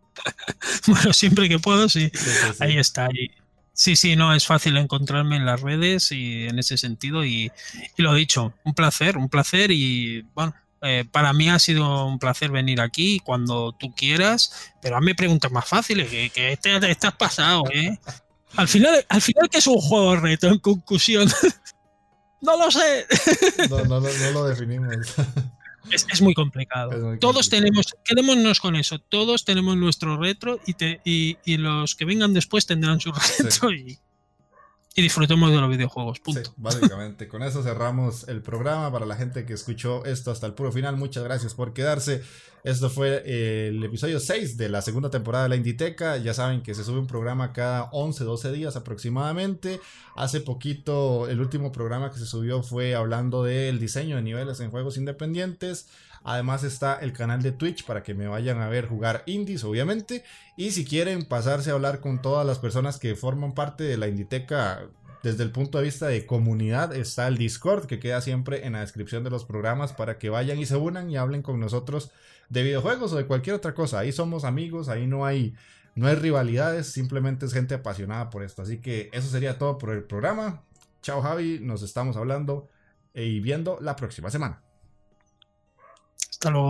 bueno, siempre que puedo, sí, ahí está. sí, sí, no, es fácil encontrarme en las redes y en ese sentido, y, lo he dicho, un placer, un placer, y bueno, eh, para mí ha sido un placer venir aquí cuando tú quieras, pero hazme preguntas más fáciles, que, que te, estás pasado, ¿eh? Al final, al final que es un juego reto en conclusión. no lo sé. no, no, no, lo definimos. Es, muy complicado. todos tenemos, quedémonos con eso, todos tenemos nuestro retro y, te, y, y los que vengan después tendrán su retro y, y disfrutemos de los videojuegos. Punto. Sí, básicamente. Con eso cerramos el programa. Para la gente que escuchó esto hasta el puro final, muchas gracias por quedarse. Esto fue el episodio 6 de la segunda temporada de la Inditeca. Ya saben que se sube un programa cada 11, 12 días aproximadamente. Hace poquito, el último programa que se subió fue hablando del diseño de niveles en juegos independientes. Además está el canal de Twitch para que me vayan a ver jugar indies, obviamente. Y si quieren pasarse a hablar con todas las personas que forman parte de la Inditeca desde el punto de vista de comunidad, está el Discord que queda siempre en la descripción de los programas para que vayan y se unan y hablen con nosotros de videojuegos o de cualquier otra cosa. Ahí somos amigos, ahí no hay no hay rivalidades, simplemente es gente apasionada por esto. Así que eso sería todo por el programa. Chao Javi, nos estamos hablando y viendo la próxima semana. Hasta.